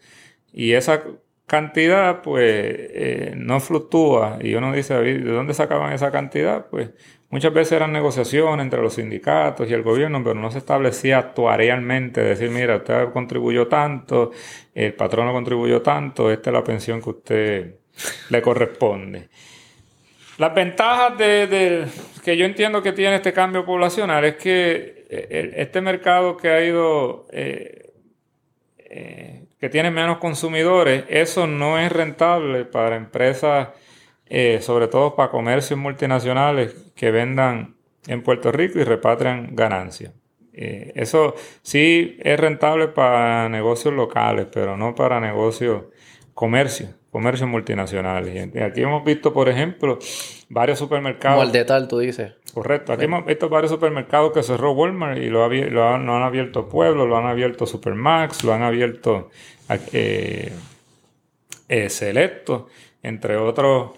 Speaker 2: Y esa cantidad, pues, eh, no fluctúa. Y uno dice, ¿de dónde sacaban esa cantidad? Pues Muchas veces eran negociaciones entre los sindicatos y el gobierno, pero no se establecía actuarialmente, decir, mira, usted contribuyó tanto, el patrono contribuyó tanto, esta es la pensión que usted le corresponde. Las ventajas de, que yo entiendo que tiene este cambio poblacional es que eh, este mercado que ha ido, eh, que tiene menos consumidores, eso no es rentable para empresas eh, sobre todo para comercios multinacionales que vendan en Puerto Rico y repatrian ganancias. Eh, eso sí es rentable para negocios locales, pero no para negocios, comercios, comercios multinacionales. Aquí hemos visto, por ejemplo, varios supermercados.
Speaker 1: Como el de tú dices.
Speaker 2: Correcto. Aquí hemos visto varios supermercados que cerró Walmart y lo, han, abierto Pueblo, lo han abierto Supermax, lo han abierto eh, Selecto, entre otros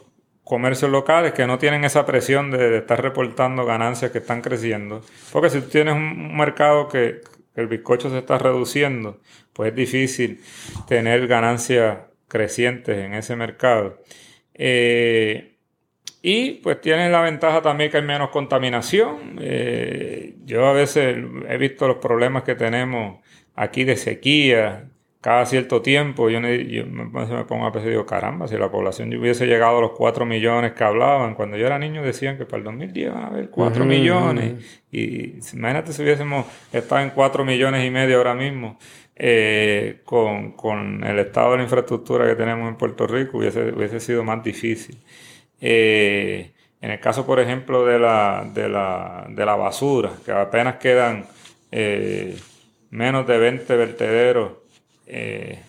Speaker 2: comercios locales que no tienen esa presión de, estar reportando ganancias que están creciendo. Porque si tú tienes un mercado que, el bizcocho se está reduciendo, pues es difícil tener ganancias crecientes en ese mercado. Eh, y pues tiene la ventaja también que hay menos contaminación. Eh, yo a veces he visto los problemas que tenemos aquí de sequía, cada cierto tiempo yo, yo me, pongo a pensar y digo, caramba, si la población hubiese llegado a los 4 millones que hablaban, cuando yo era niño decían que para el 2010 van a haber 4 millones. Y imagínate si hubiésemos estado en 4 millones y medio ahora mismo. Eh, con, con, el estado de la infraestructura que tenemos en Puerto Rico hubiese, hubiese sido más difícil. Eh, en el caso, por ejemplo, de la, de la, de la basura, que apenas quedan eh, menos de 20 vertederos eh,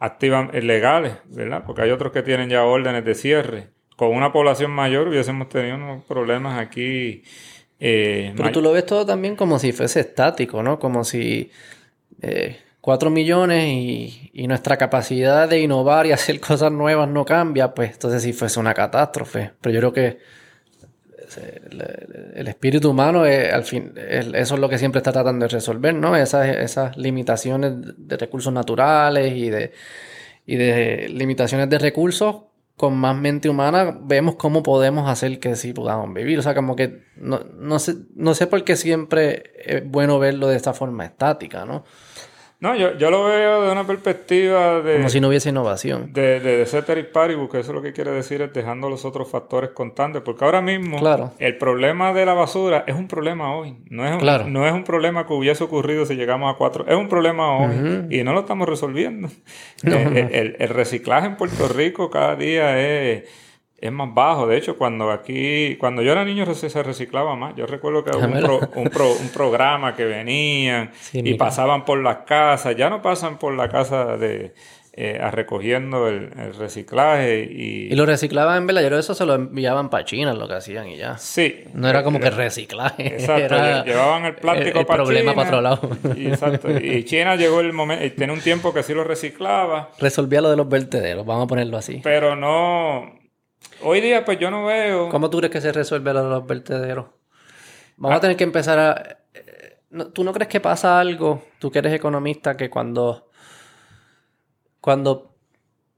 Speaker 2: activan, eh, legales, ¿verdad? Porque hay otros que tienen ya órdenes de cierre. Con una población mayor hubiésemos tenido unos problemas aquí.
Speaker 1: Eh, Pero tú lo ves todo también como si fuese estático, ¿no? Como si eh, 4 millones y, y, nuestra capacidad de innovar y hacer cosas nuevas no cambia, pues entonces si fuese una catástrofe. Pero yo creo que el, espíritu humano, es, al fin, eso es lo que siempre está tratando de resolver, ¿no? Esas, esas limitaciones de recursos naturales y de, y de limitaciones de recursos con más mente humana vemos cómo podemos hacer que sí podamos vivir. O sea, como que no, no, sé, no sé por qué siempre es bueno verlo de esta forma estática, ¿no?
Speaker 2: No, yo, yo lo veo de una perspectiva de...
Speaker 1: Como si no hubiese innovación.
Speaker 2: De, de, de ceteris paribus, que eso lo que quiere decir es dejando los otros factores constantes. Porque ahora mismo
Speaker 1: claro.
Speaker 2: el problema de la basura es un problema hoy. No es un,
Speaker 1: Claro.
Speaker 2: no es un problema que hubiese ocurrido si llegamos a cuatro. Es un problema hoy y no lo estamos resolviendo. Eh, El, el reciclaje en Puerto Rico cada día es, es más bajo. De hecho, cuando aquí, cuando yo era niño se reciclaba más. Yo recuerdo que había un, pro- un, pro- un programa que venían
Speaker 1: Sí,
Speaker 2: y
Speaker 1: mira.
Speaker 2: pasaban por las casas. Ya no pasan por la casa de eh, a recogiendo el, el reciclaje y,
Speaker 1: Y lo reciclaban en verdad, yo creo que eso se lo enviaban para China, lo que hacían y ya.
Speaker 2: sí.
Speaker 1: No era como que reciclaje.
Speaker 2: Exacto,
Speaker 1: era
Speaker 2: llevaban el plástico
Speaker 1: el, el
Speaker 2: para
Speaker 1: problema
Speaker 2: China,
Speaker 1: para otro lado.
Speaker 2: Y, exacto. Y China llegó el momento, y tenía un tiempo que sí lo reciclaba,
Speaker 1: Resolvía lo de los vertederos, vamos a ponerlo así.
Speaker 2: pero no. Hoy día, pues yo no veo.
Speaker 1: ¿Cómo tú crees que se resuelve lo de los vertederos? Vamos a tener que empezar a... eh, ¿Tú no crees que pasa algo, tú que eres economista, que cuando... Cuando,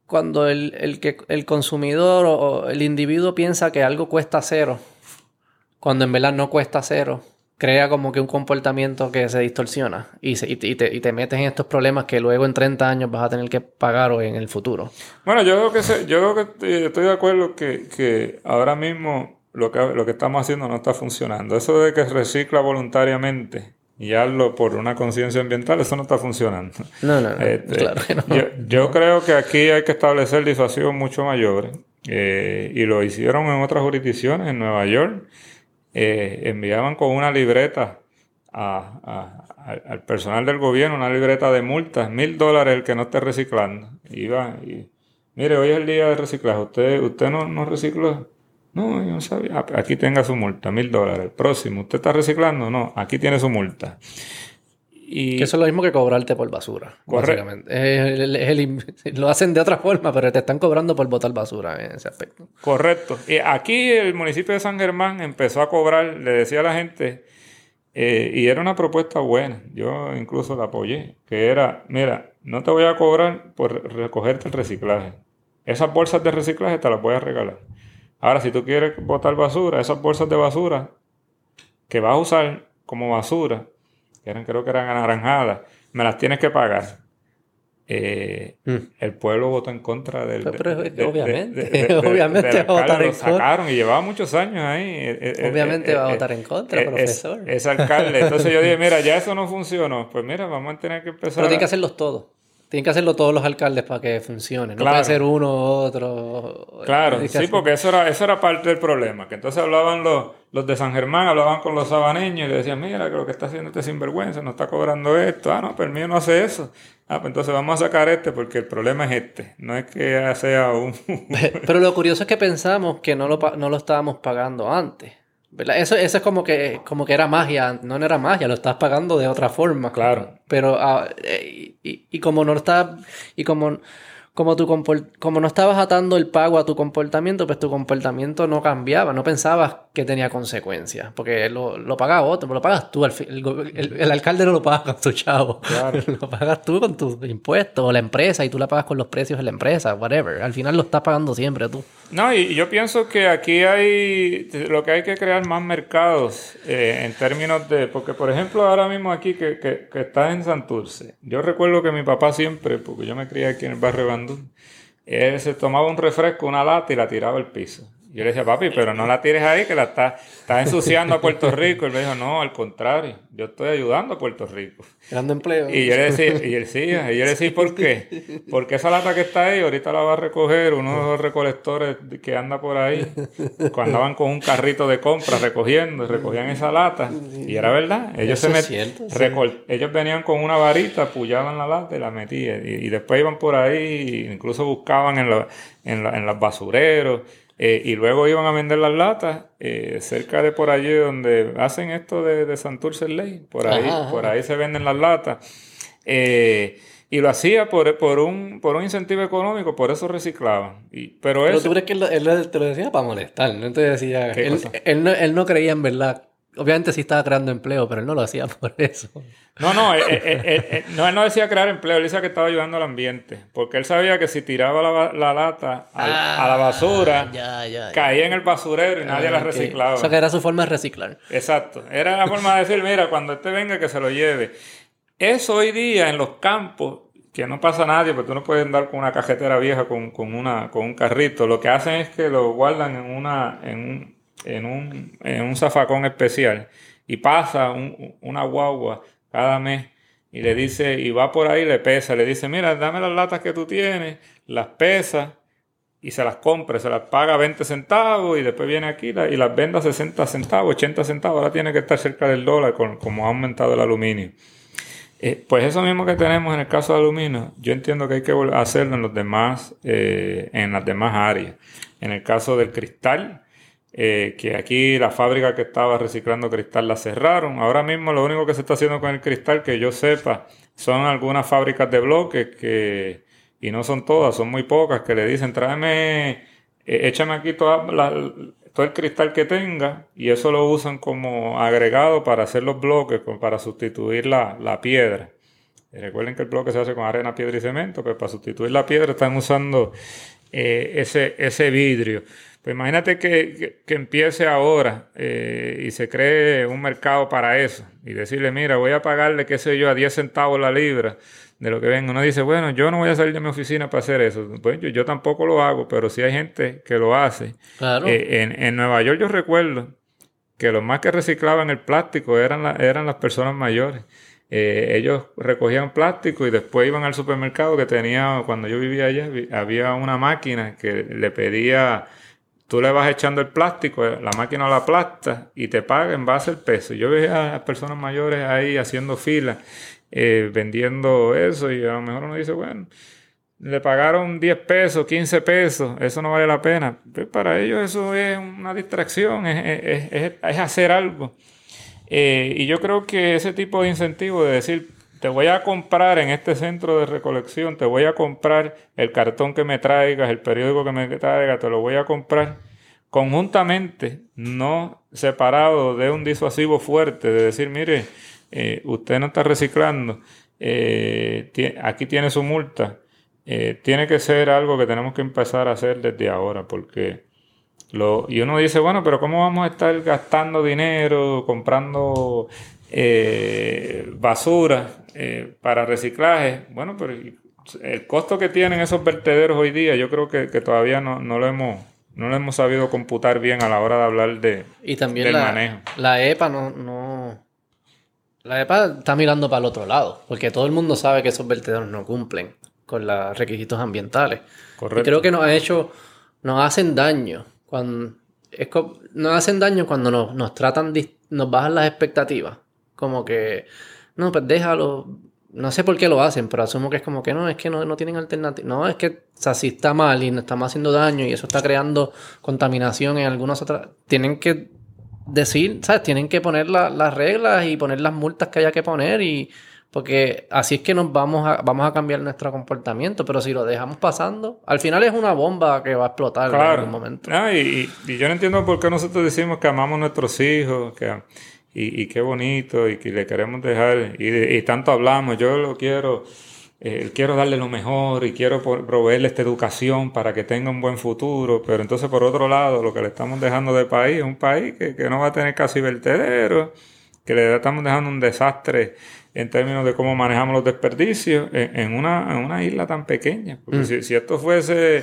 Speaker 1: cuando el, el que, el consumidor o el individuo piensa que algo cuesta cero, cuando en verdad no cuesta cero, crea como que un comportamiento que se distorsiona y, se- y te, y te- y te metes en estos problemas que luego en 30 años vas a tener que pagar o en el futuro.
Speaker 2: Bueno, yo creo que, se- yo creo que eh, estoy de acuerdo que, que ahora mismo lo que, lo que estamos haciendo no está funcionando. Eso de que recicla voluntariamente y hazlo por una conciencia ambiental, eso no está funcionando.
Speaker 1: No, no, no,
Speaker 2: Este,
Speaker 1: claro que no.
Speaker 2: Yo, yo creo que aquí hay que establecer disuasivos mucho mayores. eh, y lo hicieron en otras jurisdicciones, en Nueva York. Eh, enviaban con una libreta a- al personal del gobierno, una libreta de multas, mil dólares el que no esté reciclando. Iba y, mire, hoy es el día de reciclaje, ¿usted, usted no, no recicló? No, yo no sabía. Ah, Aquí tenga su multa, mil dólares. El próximo, ¿usted está reciclando? No, aquí tiene su multa. Y,
Speaker 1: Que eso es lo mismo que cobrarte por basura.
Speaker 2: Correcto.
Speaker 1: Básicamente. Es el- es el- lo hacen de otra forma, pero te están cobrando por botar basura en ese aspecto.
Speaker 2: Correcto. Y aquí el municipio de San Germán empezó a cobrar, le decía a la gente, eh, y era una propuesta buena, yo incluso la apoyé, que era, mira, no te voy a cobrar por recogerte el reciclaje. Esas bolsas de reciclaje te las voy a regalar. Ahora, si tú quieres botar basura, esas bolsas de basura que vas a usar como basura, que eran, creo que eran anaranjadas, me las tienes que pagar. Eh, el pueblo votó en contra del.
Speaker 1: Mm. Pero- pero
Speaker 2: de- de-
Speaker 1: obviamente,
Speaker 2: de- de- de-
Speaker 1: obviamente va a votar
Speaker 2: lo
Speaker 1: en contra.
Speaker 2: sacaron y llevaba muchos años ahí. Eh, eh,
Speaker 1: Obviamente
Speaker 2: eh,
Speaker 1: va a votar en contra,
Speaker 2: eh,
Speaker 1: profesor.
Speaker 2: Es, ese alcalde. Entonces yo dije, mira, ya eso no funcionó. Pues mira, vamos a tener que empezar.
Speaker 1: Pero tienen que hacerlos todos. Tienen que hacerlo todos los alcaldes para que funcione. No
Speaker 2: Claro.
Speaker 1: puede ser uno u otro.
Speaker 2: Claro, sí,
Speaker 1: hacer-
Speaker 2: porque eso era, eso era parte del problema. Que entonces hablaban los, los de San Germán, hablaban con los sabaneños y le decían, mira, que lo que está haciendo este sinvergüenza, no está cobrando esto. Ah, no, pero el mío no hace eso. Ah, pues entonces vamos a sacar este porque el problema es este. No es que sea un...
Speaker 1: Pero lo curioso es que pensamos que no lo, no lo estábamos pagando antes. ¿Verdad? Eso, eso es como que, como que era magia. No, no era magia, lo estás pagando de otra forma.
Speaker 2: Claro.
Speaker 1: Pero, ah, eh, y, y como no está, y como, como, tu como no estabas atando el pago a tu comportamiento, pues tu comportamiento no cambiaba. No pensabas que tenía consecuencias. Porque lo, lo pagaba otro, lo pagas tú. el, el- el alcalde no lo paga con tu chavo.
Speaker 2: Claro.
Speaker 1: lo pagas tú con tus impuestos o la empresa y tú la pagas con los precios de la empresa, whatever. Al final lo estás pagando siempre tú.
Speaker 2: No, y yo pienso que aquí hay, lo que hay que crear más mercados eh, en términos de, porque por ejemplo ahora mismo aquí que, que, que está en Santurce, yo recuerdo que mi papá siempre, porque yo me crié aquí en el barrio Él se tomaba un refresco, una lata y la tiraba al piso. Yo le decía, papi, pero no la tires ahí, que la estás está ensuciando a Puerto Rico. Él me dijo, no, al contrario, yo estoy ayudando a Puerto Rico.
Speaker 1: Creando empleo.
Speaker 2: Y yo le decía, y él decía, y yo le decía, ¿por qué? Porque esa lata que está ahí, ahorita la va a recoger uno de los recolectores que anda por ahí, cuando andaban con un carrito de compra recogiendo, recogían esa lata. Y era verdad, ellos
Speaker 1: Eso
Speaker 2: se
Speaker 1: es
Speaker 2: met-
Speaker 1: cierto, sí.
Speaker 2: recol- ellos venían con una varita, pullaban la lata y la metían. Y, y después iban por ahí, incluso buscaban en, los en, la- en los basureros. Eh, y luego iban a vender las latas eh, cerca de por allí donde hacen esto de, de Santurce Ley. Por ahí,
Speaker 1: Ajá, ajá.
Speaker 2: por ahí se venden las latas. Eh, Y lo hacía por, por, un, por un incentivo económico, por eso reciclaban. Y, pero
Speaker 1: pero tú crees que él, te lo decía para molestar, no te decía... Él, él, no, él no creía en verdad Obviamente sí estaba creando empleo, pero él no lo hacía por eso.
Speaker 2: No, no, él, eh, eh, no, él no decía crear empleo, él decía que estaba ayudando al ambiente. Porque él sabía que si tiraba la, lata a, la ah, basura, caía en el basurero y nadie la ah, reciclaba. O
Speaker 1: sea, que era su forma de reciclar.
Speaker 2: Exacto. Era la forma de decir, mira, cuando este venga, que se lo lleve. Eso hoy día en los campos, que no pasa nadie, porque tú no puedes andar con una cajetera vieja, con, con, una, con un carrito. Lo que hacen es que lo guardan en, una, en un en un, en un zafacón especial y pasa una guagua cada mes y le dice, y va por ahí le pesa, le dice, mira, dame las latas que tú tienes, las pesa y se las compra, se las paga 20 centavos y después viene aquí y las venda 60 centavos, 80 centavos, ahora tiene que estar cerca del dólar con, como ha aumentado el aluminio. Eh, pues eso mismo que tenemos en el caso de aluminio, yo entiendo que hay que hacerlo en los demás, eh, en las demás áreas. En el caso del cristal, eh, que aquí la fábrica que estaba reciclando cristal la cerraron. Ahora mismo lo único que se está haciendo con el cristal, que yo sepa, son algunas fábricas de bloques que, y no son todas, son muy pocas, que le dicen, tráeme, eh, échame aquí toda todo el cristal que tenga y eso lo usan como agregado para hacer los bloques, para sustituir la, la piedra. recuerden que el bloque se hace con arena, piedra y cemento, pero para sustituir la piedra están usando eh, ese, ese vidrio. Pues imagínate que, empiece ahora eh, y se cree un mercado para eso y decirle, mira, voy a pagarle, qué sé yo, a 10 centavos la libra de lo que venga. Uno dice, bueno, yo no voy a salir de mi oficina para hacer eso. Pues yo, tampoco lo hago, pero sí hay gente que lo hace. Claro. Eh, en, Nueva York yo recuerdo que los más que reciclaban el plástico eran, eran las personas mayores. Eh, ellos recogían plástico y después iban al supermercado que tenía, cuando yo vivía allá, había una máquina que le pedía tú le vas echando el plástico, la máquina la aplasta y te paga en base al peso. Yo veía a personas mayores ahí haciendo fila, eh, vendiendo eso y a lo mejor uno dice, bueno, le pagaron 10 pesos, 15 pesos, eso no vale la pena. Pero para ellos eso es una distracción, es, hacer algo. Eh, y yo creo que ese tipo de incentivo de decir, te voy a comprar en este centro de recolección, te voy a comprar el cartón que me traigas, el periódico que me traigas, te lo voy a comprar conjuntamente, no separado de un disuasivo fuerte, de decir, mire, eh, usted no está reciclando, eh, aquí tiene su multa. Eh, tiene que ser algo que tenemos que empezar a hacer desde ahora, porque lo, y uno dice, bueno, pero ¿cómo vamos a estar gastando dinero, comprando basura eh, para reciclaje, bueno, pero el costo que tienen esos vertederos hoy día, yo creo que, todavía no, lo hemos no lo hemos sabido computar bien a la hora de hablar de
Speaker 1: y también del la, manejo. La EPA no, no, la EPA está mirando para el otro lado, porque todo el mundo sabe que esos vertederos no cumplen con los requisitos ambientales. Correcto. Y creo que nos ha hecho, nos hacen daño cuando es, nos hacen daño cuando nos, nos tratan, nos bajan las expectativas, como que no, pues déjalo. No sé por qué lo hacen, pero asumo que es como que no, es que no, no tienen alternativa. No, es que, o sea, si está mal y nos estamos haciendo daño y eso está creando contaminación en algunas otras. Tienen que decir, ¿sabes? Tienen que poner las reglas y poner las multas que haya que poner y. Porque así es que nos vamos a, vamos a cambiar nuestro comportamiento, pero si lo dejamos pasando, al final es una bomba que va a explotar en algún momento.
Speaker 2: Ah, y, y, yo no entiendo por qué nosotros decimos que amamos a nuestros hijos, que y, qué bonito y que le queremos dejar y, tanto hablamos, yo lo quiero, eh, quiero darle lo mejor y quiero proveerle esta educación para que tenga un buen futuro, pero entonces por otro lado lo que le estamos dejando de país es un país que, no va a tener casi vertedero, que le estamos dejando un desastre en términos de cómo manejamos los desperdicios en, una, en una isla tan pequeña. Porque mm. si, si, esto fuese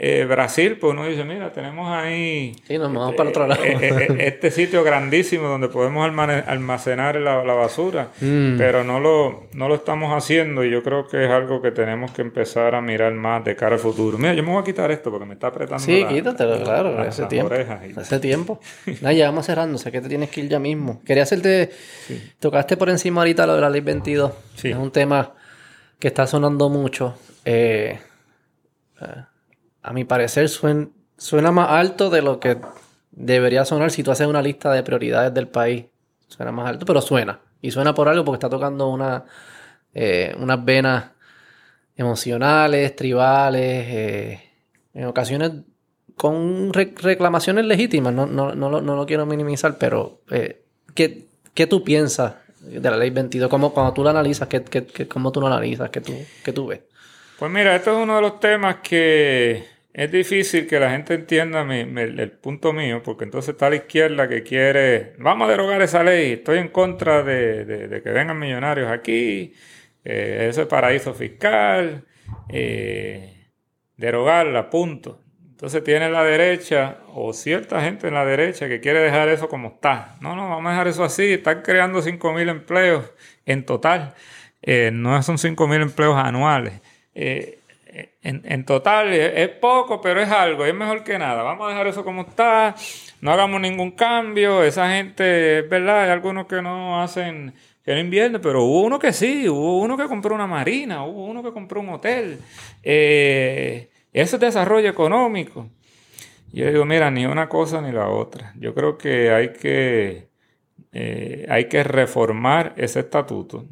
Speaker 2: eh, Brasil, pues uno dice, mira, tenemos ahí...
Speaker 1: Sí, nos vamos para otro lado.
Speaker 2: Eh, eh, este sitio grandísimo donde podemos almacenar la, basura, mm. pero no lo, no lo estamos haciendo y yo creo que es algo que tenemos que empezar a mirar más de cara al futuro. Mira, yo me voy a quitar esto porque me está apretando
Speaker 1: Sí, quítatelo, claro, ese tiempo. Hace tiempo. Nada, ya vamos cerrando, sé que te tienes que ir ya mismo. Quería hacerte... Tocaste por encima ahorita lo de la ley 22. Es un tema que está sonando mucho. eh, a mi parecer suena, más alto de lo que debería sonar si tú haces una lista de prioridades del país. Suena más alto, pero suena. Y suena por algo porque está tocando una, eh, unas venas emocionales, tribales, eh, en ocasiones con reclamaciones legítimas, no, no, no, lo, no, lo, quiero minimizar, pero eh, ¿qué, ¿qué, tú piensas de la ley 22? ¿Cómo, cuando tú la analizas, ¿qué, qué, cómo tú lo analizas? ¿Qué tú, ¿Qué tú ves?
Speaker 2: Pues mira, esto es uno de los temas que es difícil que la gente entienda el punto mío, porque entonces está la izquierda que quiere, vamos a derogar esa ley, estoy en contra de, que vengan millonarios aquí, eh, ese paraíso fiscal, eh, derogarla, punto. Entonces tiene la derecha o cierta gente en la derecha que quiere dejar eso como está. No, no, vamos a dejar eso así. Están creando 5.000 empleos en total. Eh, no son 5.000 empleos anuales. Eh, en, total es, poco, pero es algo. Es mejor que nada. Vamos a dejar eso como está. No hagamos ningún cambio. Esa gente, es verdad, hay algunos que no hacen que no invierten, pero hubo uno que sí. Hubo uno que compró una marina. Hubo uno que compró un hotel. Eh, eso es desarrollo económico. Yo digo, mira, ni una cosa ni la otra. Yo creo que hay que, eh, hay que reformar ese estatuto.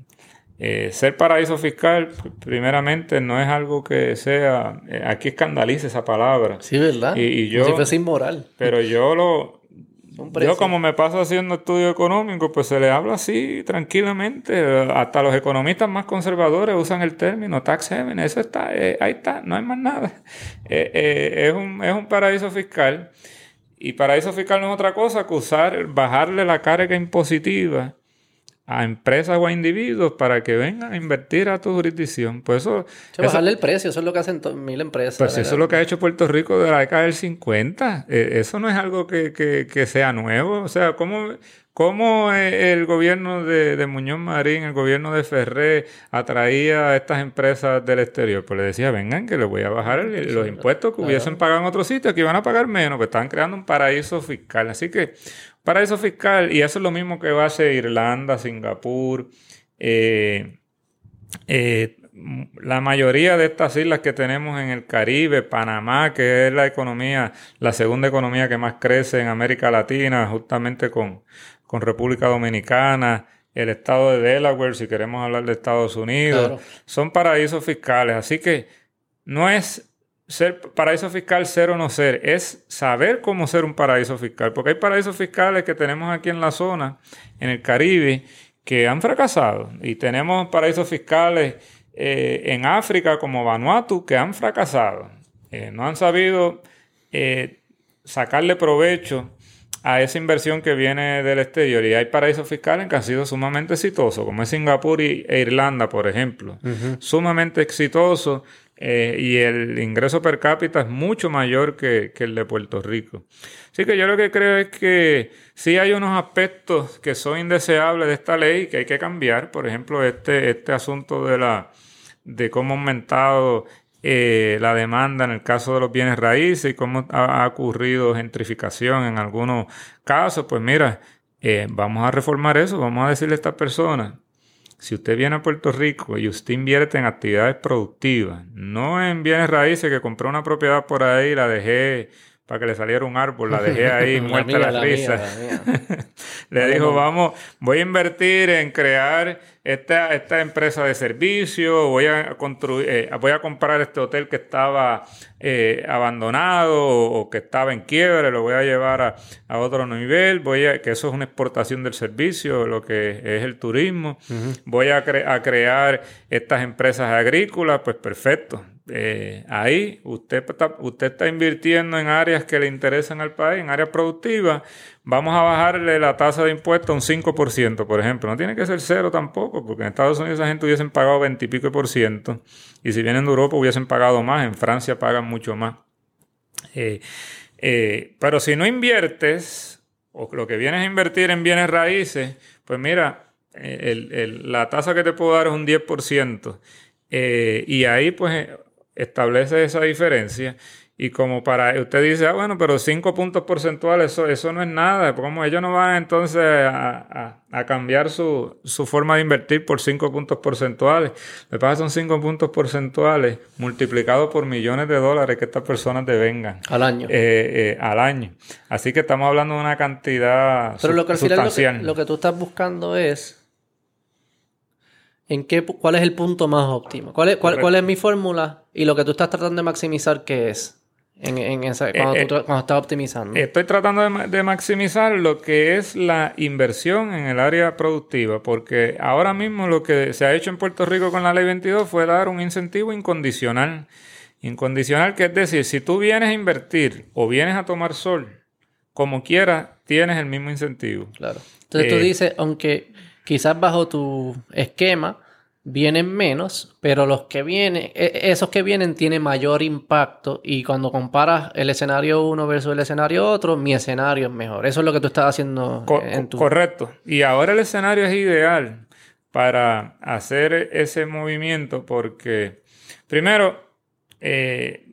Speaker 2: Eh, ser paraíso fiscal, primeramente, no es algo que sea. Eh, aquí escandalice esa palabra.
Speaker 1: Sí, ¿verdad?
Speaker 2: Y, yo.
Speaker 1: Si inmoral.
Speaker 2: Pero yo lo, yo como me paso haciendo estudio económico, pues se le habla así tranquilamente. Hasta los economistas más conservadores usan el término tax haven. Eso está, eh, ahí está, no hay más nada. Eh, eh, es, un, es un paraíso fiscal. Y paraíso fiscal no es otra cosa que usar, bajarle la carga impositiva a empresas o a individuos para que vengan a invertir a tu jurisdicción. Pues eso...
Speaker 1: bajarle el precio, eso es lo que hacen mil empresas.
Speaker 2: Pues eso es lo que ha hecho Puerto Rico de la década del 50. Eh, eso no es algo que, que, sea nuevo. O sea, ¿cómo, cómo eh, el gobierno de, Muñoz Marín, el gobierno de Ferré, atraía a estas empresas del exterior? Pues le decía, vengan que les voy a bajar los impuestos que hubiesen pagado en otro sitio, que iban a pagar menos, que estaban creando un paraíso fiscal. Así que Paraíso fiscal, y eso es lo mismo que va a hacer Irlanda, Singapur, eh, eh, la mayoría de estas islas que tenemos en el Caribe, Panamá, que es la economía, la segunda economía que más crece en América Latina, justamente con, con República Dominicana, el estado de Delaware, si queremos hablar de Estados Unidos, son paraísos fiscales. Así que no es ser paraíso fiscal ser o no ser, es saber cómo ser un paraíso fiscal, porque hay paraísos fiscales que tenemos aquí en la zona, en el Caribe, que han fracasado, y tenemos paraísos fiscales eh, en África como Vanuatu que han fracasado, eh, no han sabido eh, sacarle provecho a esa inversión que viene del exterior. Y hay paraísos fiscales que han sido sumamente exitosos, como es Singapur y, e Irlanda, por ejemplo. Sumamente exitosos eh, y el ingreso per cápita es mucho mayor que, el de Puerto Rico. Así que yo lo que creo es que sí hay unos aspectos que son indeseables de esta ley que hay que cambiar. Por ejemplo, este, este asunto de, la, de cómo ha aumentado eh, la demanda en el caso de los bienes raíces y cómo ha, ocurrido gentrificación en algunos casos. Pues mira, eh, vamos a reformar eso, vamos a decirle a estas personas si usted viene a Puerto Rico y usted invierte en actividades productivas, no en bienes raíces que compré una propiedad por ahí y la dejé para que le saliera un árbol, la dejé ahí muerta la, risa. le dijo, vamos, voy a invertir en crear esta, esta empresa de servicio, voy a construir, eh, voy a comprar este hotel que estaba eh, abandonado o, que estaba en quiebre, lo voy a llevar a, otro nivel, voy a, que eso es una exportación del servicio, lo que es el turismo, voy a, a crear estas empresas agrícolas, pues perfecto, eh, ahí usted está, usted está invirtiendo en áreas que le interesan al país, en áreas productivas, vamos a bajarle la tasa de impuesto a un 5%, por ejemplo. No tiene que ser cero tampoco, porque en Estados Unidos esa gente hubiesen pagado 20 y pico por ciento, y si vienen de Europa hubiesen pagado más, en Francia pagan mucho más. Eh, eh, pero si no inviertes, o lo que vienes a invertir en bienes raíces, pues mira, la tasa que te puedo dar es un 10%. y ahí pues establece esa diferencia. Y como para usted dice, ah, bueno, pero cinco puntos porcentuales, eso, eso no es nada. Como ellos no van entonces a, cambiar su, forma de invertir por cinco puntos porcentuales. Me pasa son cinco puntos porcentuales multiplicados por millones de dólares que estas personas devengan.
Speaker 1: Al año.
Speaker 2: Eh, eh, al año. Así que estamos hablando de una cantidad
Speaker 1: Pero lo que al final lo que, lo que tú estás buscando es ¿En qué, ¿Cuál es el punto más óptimo? ¿Cuál es, cuál, es mi fórmula? Y lo que tú estás tratando de maximizar, ¿qué es? En, en esa, cuando, eh, tú, cuando, estás optimizando.
Speaker 2: Estoy tratando de, de, maximizar lo que es la inversión en el área productiva, porque ahora mismo lo que se ha hecho en Puerto Rico con la ley 22 fue dar un incentivo incondicional. Incondicional, que es decir, si tú vienes a invertir o vienes a tomar sol, como quiera, tienes el mismo incentivo.
Speaker 1: Claro. Entonces tú eh, dices, aunque quizás bajo tu esquema vienen menos, pero los que vienen, e, esos que vienen tienen mayor impacto y cuando comparas el escenario uno versus el escenario otro, mi escenario es mejor. Eso es lo que tú estás haciendo en tu...
Speaker 2: Correcto. Y ahora el escenario es ideal para hacer ese movimiento porque, primero, eh,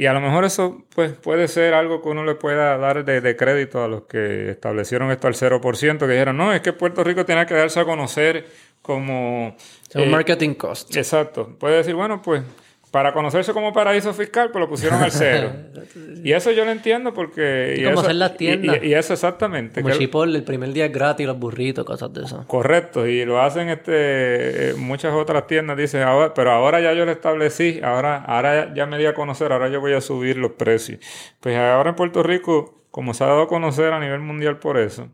Speaker 2: y a lo mejor eso pues, puede ser algo que uno le pueda dar de, crédito a los que establecieron esto al 0%, que dijeron, no, es que Puerto Rico tiene que darse a conocer como...
Speaker 1: un eh, marketing cost.
Speaker 2: Exacto. Puede decir, bueno, pues para conocerse como paraíso fiscal, pues lo pusieron al cero. y eso yo lo entiendo porque...
Speaker 1: Y, como hacer las tiendas.
Speaker 2: Y, eso exactamente.
Speaker 1: Como Chipotle, el primer día es gratis, los burritos, cosas de eso.
Speaker 2: Correcto, y lo hacen este muchas otras tiendas, dicen, ahora, pero ahora ya yo lo establecí, ahora, ahora ya me di a conocer, ahora yo voy a subir los precios. Pues ahora en Puerto Rico, como se ha dado a conocer a nivel mundial por eso,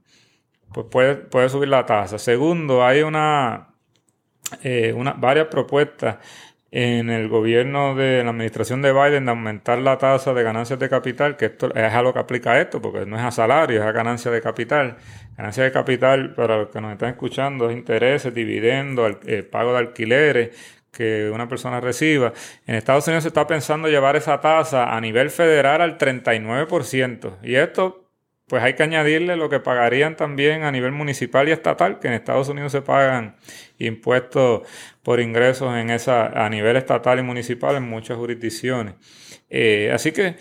Speaker 2: pues puede, puede subir la tasa. Segundo, hay una, eh, una varias propuestas en el gobierno de la administración de Biden de aumentar la tasa de ganancias de capital, que esto es a lo que aplica esto, porque no es a salario, es a ganancia de capital. Ganancia de capital, para los que nos están escuchando, es intereses, dividendos, eh, pago de alquileres que una persona reciba. En Estados Unidos se está pensando llevar esa tasa a nivel federal al 39%. Y esto pues hay que añadirle lo que pagarían también a nivel municipal y estatal, que en Estados Unidos se pagan impuestos por ingresos en esa, a nivel estatal y municipal en muchas jurisdicciones. Eh, así que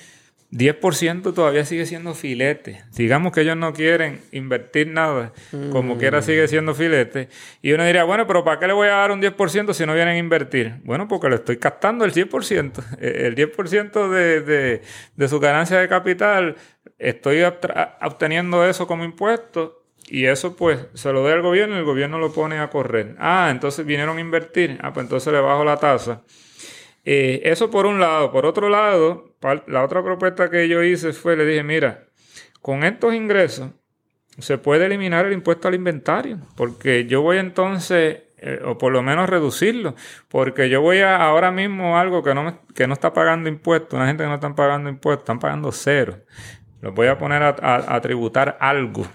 Speaker 2: 10% todavía sigue siendo filete. Digamos que ellos no quieren invertir nada, como mm. quiera sigue siendo filete. Y uno diría, bueno, pero ¿para qué le voy a dar un 10% si no vienen a invertir? Bueno, porque le estoy captando el 100%. El 10% de, de, de su ganancia de capital estoy obteniendo eso como impuesto y eso pues se lo doy al gobierno y el gobierno lo pone a correr. Ah, entonces vinieron a invertir. Ah, pues entonces le bajo la tasa. Eh, eso por un lado. Por otro lado, la otra propuesta que yo hice fue, le dije, mira, con estos ingresos se puede eliminar el impuesto al inventario, porque yo voy entonces, eh, o por lo menos reducirlo, porque yo voy a ahora mismo algo que no, que no está pagando impuestos, una gente que no está pagando impuestos, están pagando cero. Los voy a poner a, tributar algo,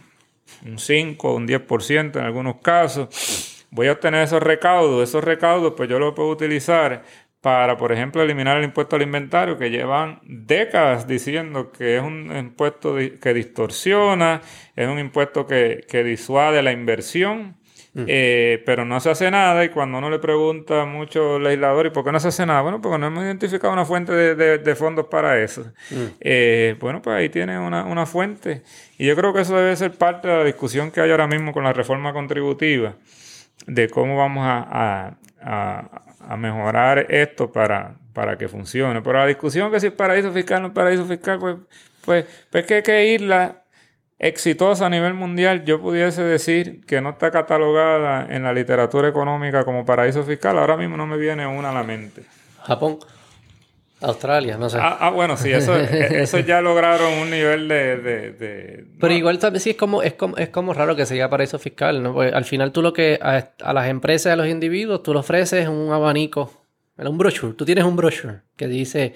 Speaker 2: un 5, un 10% en algunos casos. Voy a obtener esos recaudos. Esos recaudos, pues yo los puedo utilizar para, por ejemplo, eliminar el impuesto al inventario, que llevan décadas diciendo que es un impuesto que distorsiona, es un impuesto que, que disuade la inversión Mm. Eh, pero no se hace nada y cuando uno le pregunta a muchos legisladores, ¿por qué no se hace nada? Bueno, porque no hemos identificado una fuente de, fondos para eso. Mm. Eh, bueno, pues ahí tiene una, fuente. Y yo creo que eso debe ser parte de la discusión que hay ahora mismo con la reforma contributiva, de cómo vamos a, mejorar esto para, para que funcione. Pero la discusión que si es paraíso fiscal o no es paraíso fiscal, pues, pues, pues que que irla exitosa a nivel mundial, yo pudiese decir que no está catalogada en la literatura económica como paraíso fiscal, ahora mismo no me viene una a la mente.
Speaker 1: Japón. Australia, no sé.
Speaker 2: Ah, ah bueno, sí, eso, eso ya lograron un nivel de...
Speaker 1: Pero igual también sí es como, es como, es como raro que sea paraíso fiscal, ¿no? al final tú lo que a, a las empresas, a los individuos, tú le ofreces un abanico, un brochure, tú tienes un brochure que dice,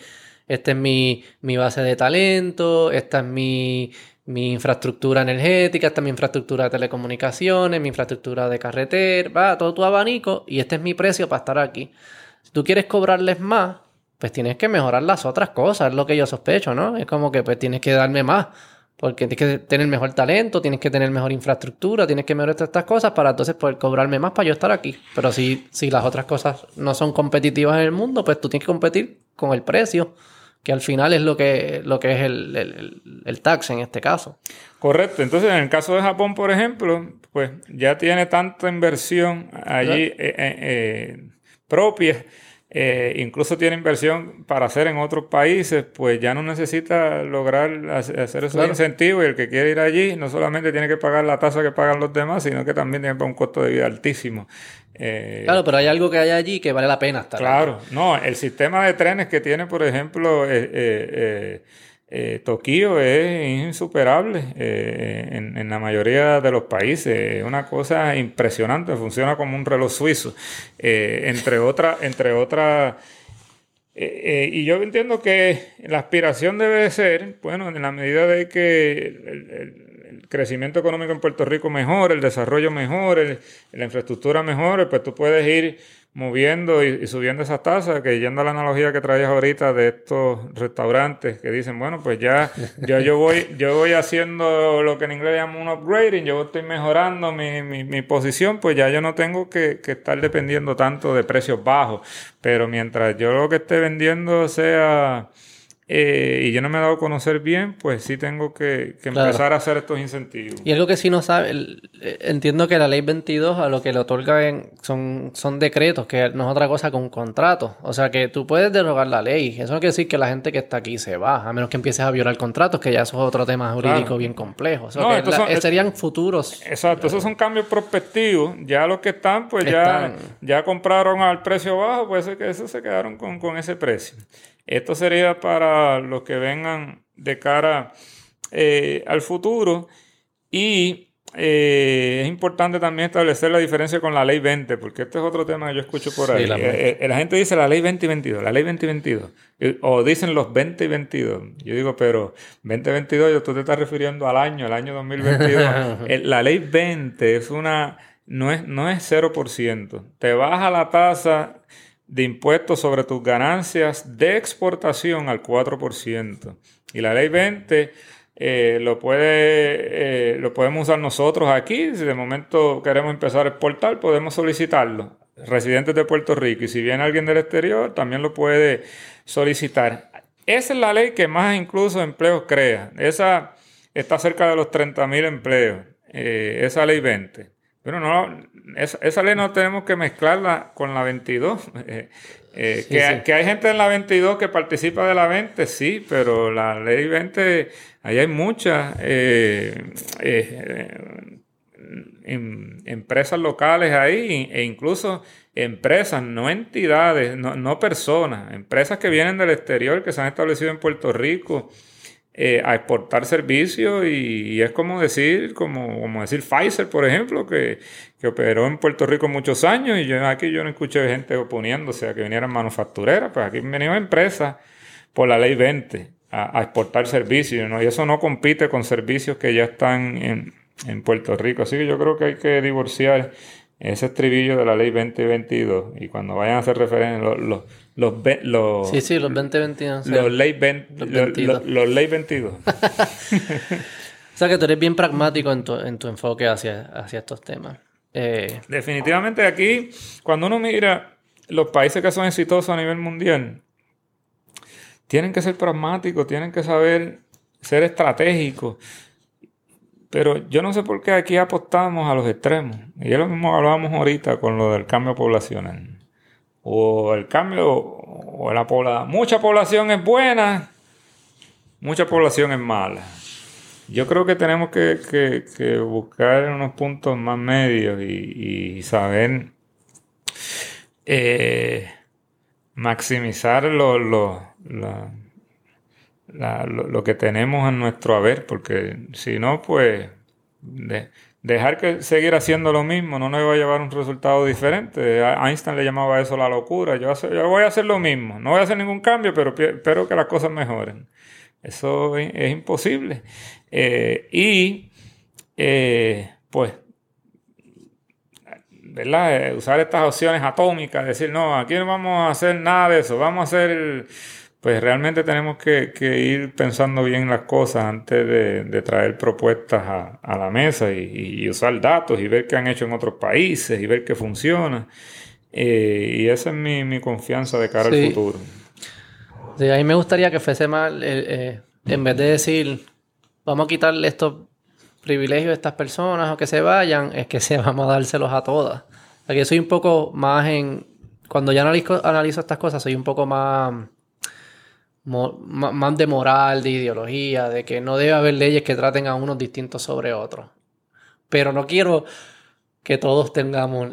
Speaker 1: esta es mi, mi base de talento, esta es mi mi infraestructura energética, esta es mi infraestructura de telecomunicaciones, mi infraestructura de carretera, va, todo tu abanico y este es mi precio para estar aquí. Si tú quieres cobrarles más, pues tienes que mejorar las otras cosas, es lo que yo sospecho, ¿no? Es como que pues tienes que darme más, porque tienes que tener mejor talento, tienes que tener mejor infraestructura, tienes que mejorar estas cosas para entonces poder cobrarme más para yo estar aquí. Pero si, si las otras cosas no son competitivas en el mundo, pues tú tienes que competir con el precio que al final es lo que, lo que es el, tax en este caso.
Speaker 2: Correcto. Entonces, en el caso de Japón, por ejemplo, pues ya tiene tanta inversión allí eh, eh, eh, propia eh, incluso tiene inversión para hacer en otros países, pues ya no necesita lograr hacer esos incentivos y el que quiere ir allí no solamente tiene que pagar la tasa que pagan los demás, sino que también tiene un costo de vida altísimo.
Speaker 1: Eh, claro, pero hay algo que hay allí que vale la pena estar.
Speaker 2: Claro, no, el sistema de trenes que tiene, por ejemplo, eh, eh, Tokio es insuperable eh, en, la mayoría de los países. Es una cosa impresionante, funciona como un reloj suizo. Eh, entre otras, entre otras. y yo entiendo que la aspiración debe ser, bueno, en la medida de que crecimiento económico en Puerto Rico mejore, el desarrollo mejore, la infraestructura mejore, pues tú puedes ir moviendo y, subiendo esas tasas, que yendo a la analogía que traías ahorita de estos restaurantes que dicen, bueno, pues ya, ya yo voy, yo voy haciendo lo que en inglés llaman un upgrading, yo estoy mejorando mi, mi, mi posición, pues ya yo no tengo que, que, estar dependiendo tanto de precios bajos. Pero mientras yo lo que esté vendiendo sea eh, y yo no me he dado a conocer bien, pues sí tengo que, empezar a hacer estos incentivos.
Speaker 1: Y algo que sí no sabe, eh, entiendo que la ley 22 a lo que le otorga son, son decretos, que no es otra cosa que un contrato. O sea que tú puedes derogar la ley. Eso no quiere decir que la gente que está aquí se va, a menos que empieces a violar contratos, que ya eso es otro tema jurídico bien complejo. O sea, que serían futuros.
Speaker 2: Exacto, esos son cambios prospectivos. Ya los que están, pues ya, ya compraron al precio bajo, pues que esos se quedaron con, con ese precio. Esto sería para los que vengan de cara eh, al futuro y eh, es importante también establecer la diferencia con la ley 20, porque este es otro tema que yo escucho por ahí. Eh, la, gente dice la ley 20 y 22, la ley 20 y 22, o dicen los 20 y 22. Yo digo, pero 20 y 22, tú te estás refiriendo al año, al año 2022. la ley 20 es una, no es, no es 0%. Te baja la tasa de impuestos sobre tus ganancias de exportación al 4%. Y la ley 20 eh, lo, puede, eh, lo podemos usar nosotros aquí. Si de momento queremos empezar a exportar, podemos solicitarlo. Residentes de Puerto Rico. Y si viene alguien del exterior, también lo puede solicitar. Esa es la ley que más incluso empleos crea. Esa está cerca de los 30.000 empleos. Eh, esa ley 20. Pero no, esa, ley no tenemos que mezclarla con la 22. Eh, eh, que, hay gente en la 22 que participa de la 20, sí, pero la ley 20, ahí hay muchas eh, em, empresas locales ahí e incluso empresas, no entidades, no, no personas, empresas que vienen del exterior, que se han establecido en Puerto Rico eh, a exportar servicios y, es como decir, como, como decir Pfizer, por ejemplo, que, que, operó en Puerto Rico muchos años y yo aquí yo no escuché gente oponiéndose a que vinieran manufactureras, pues aquí venían empresas por la ley 20 a, exportar servicios y eso no compite con servicios que ya están en, en Puerto Rico. Así que yo creo que hay que divorciar ese estribillo de la ley 2022 y cuando vayan a hacer referencia los, los, los, los
Speaker 1: sí sí los 2022
Speaker 2: los ley 20, los, los, ley 22 o
Speaker 1: sea que tú eres bien pragmático en tu, en tu enfoque hacia, hacia estos temas.
Speaker 2: Eh, definitivamente aquí cuando uno mira los países que son exitosos a nivel mundial tienen que ser pragmáticos tienen que saber ser estratégicos. Pero yo no sé por qué aquí apostamos a los extremos. Y es lo mismo hablábamos ahorita con lo del cambio poblacional. O el cambio, o la población. Mucha población es buena, mucha población es mala. Yo creo que tenemos que, buscar unos puntos más medios y, saber eh, maximizar lo, lo, lo, que tenemos en nuestro haber, porque si no, pues dejar que seguir haciendo lo mismo no nos va a llevar un resultado diferente. Einstein le llamaba eso la locura. Yo, yo voy a hacer lo mismo, no voy a hacer ningún cambio, pero espero que las cosas mejoren. Eso es, imposible. Eh, y, eh, pues, ¿verdad? Eh, usar estas opciones atómicas, decir, no, aquí no vamos a hacer nada de eso, vamos a hacer pues realmente tenemos que, ir pensando bien las cosas antes de, traer propuestas a, la mesa y, usar datos y ver qué han hecho en otros países y ver qué funciona. Eh, y esa es mi, confianza de cara al futuro.
Speaker 1: Sí, a mí me gustaría que fuese mal, eh, eh, en vez de decir, vamos a quitarle estos privilegios a estas personas o que se vayan, es que se vamos a dárselos a todas. Aquí soy un poco más en cuando ya analizo, analizo estas cosas, soy un poco más, más de moral, de ideología, de que no debe haber leyes que traten a unos distintos sobre otros. Pero no quiero que todos tengamos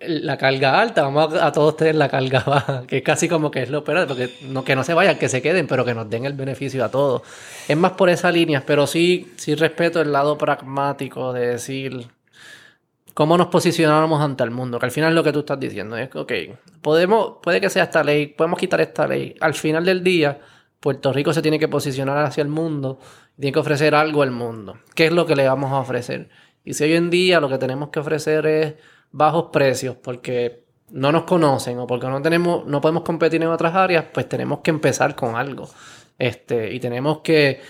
Speaker 1: la carga alta, vamos a, todos tener la carga baja, que es casi como que es lo peor, porque no, que no se vayan, que se queden, pero que nos den el beneficio a todos. Es más por esa línea, pero sí, sí respeto el lado pragmático de decir cómo nos posicionamos ante el mundo, que al final es lo que tú estás diciendo, es que, ok, podemos, puede que sea esta ley, podemos quitar esta ley, al final del día, Puerto Rico se tiene que posicionar hacia el mundo, tiene que ofrecer algo al mundo. ¿Qué es lo que le vamos a ofrecer? Y si hoy en día lo que tenemos que ofrecer es bajos precios porque no nos conocen o porque no tenemos, no podemos competir en otras áreas, pues tenemos que empezar con algo. Este, y tenemos que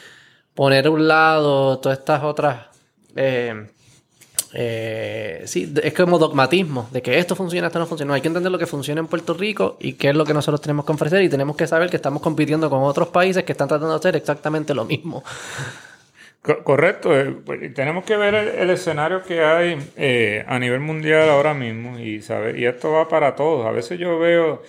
Speaker 1: poner a un lado todas estas otras. Eh, eh, sí, es como dogmatismo de que esto funciona, esto no funciona. hay que entender lo que funciona en Puerto Rico y qué es lo que nosotros tenemos que ofrecer. Y tenemos que saber que estamos compitiendo con otros países que están tratando de hacer exactamente lo mismo.
Speaker 2: Correcto, eh, pues, tenemos que ver el, escenario que hay eh, a nivel mundial ahora mismo y, saber, y esto va para todos. A veces yo veo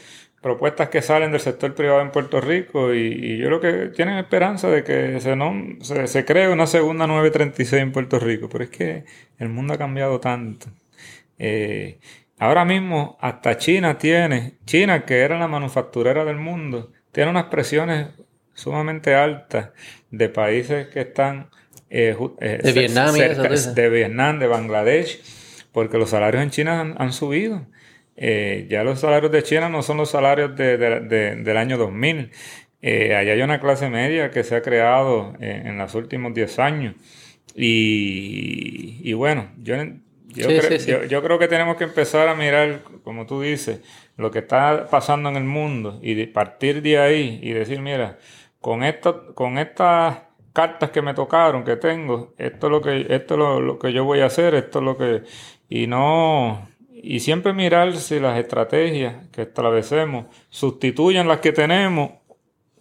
Speaker 2: propuestas que salen del sector privado en Puerto Rico y, yo creo que tienen esperanza de que se, no, se, cree una segunda 936 en Puerto Rico, pero es que el mundo ha cambiado tanto. Eh, ahora mismo hasta China tiene, China que era la manufacturera del mundo, tiene unas presiones sumamente altas de países que están eh, eh, de, Vietnam, de Vietnam, de Bangladesh, porque los salarios en China han, subido. Eh, ya los salarios de China no son los salarios del año 2000. allá hay una clase media que se ha creado en los últimos 10 años. Y, bueno, yo, yo, creo que tenemos que empezar a mirar, como tú dices, lo que está pasando en el mundo y partir de ahí y decir, mira, con, esto, con estas cartas que me tocaron, que tengo, esto es lo que, esto lo, que yo voy a hacer, esto es lo que, y no, y siempre mirar si las estrategias que establecemos sustituyen las que tenemos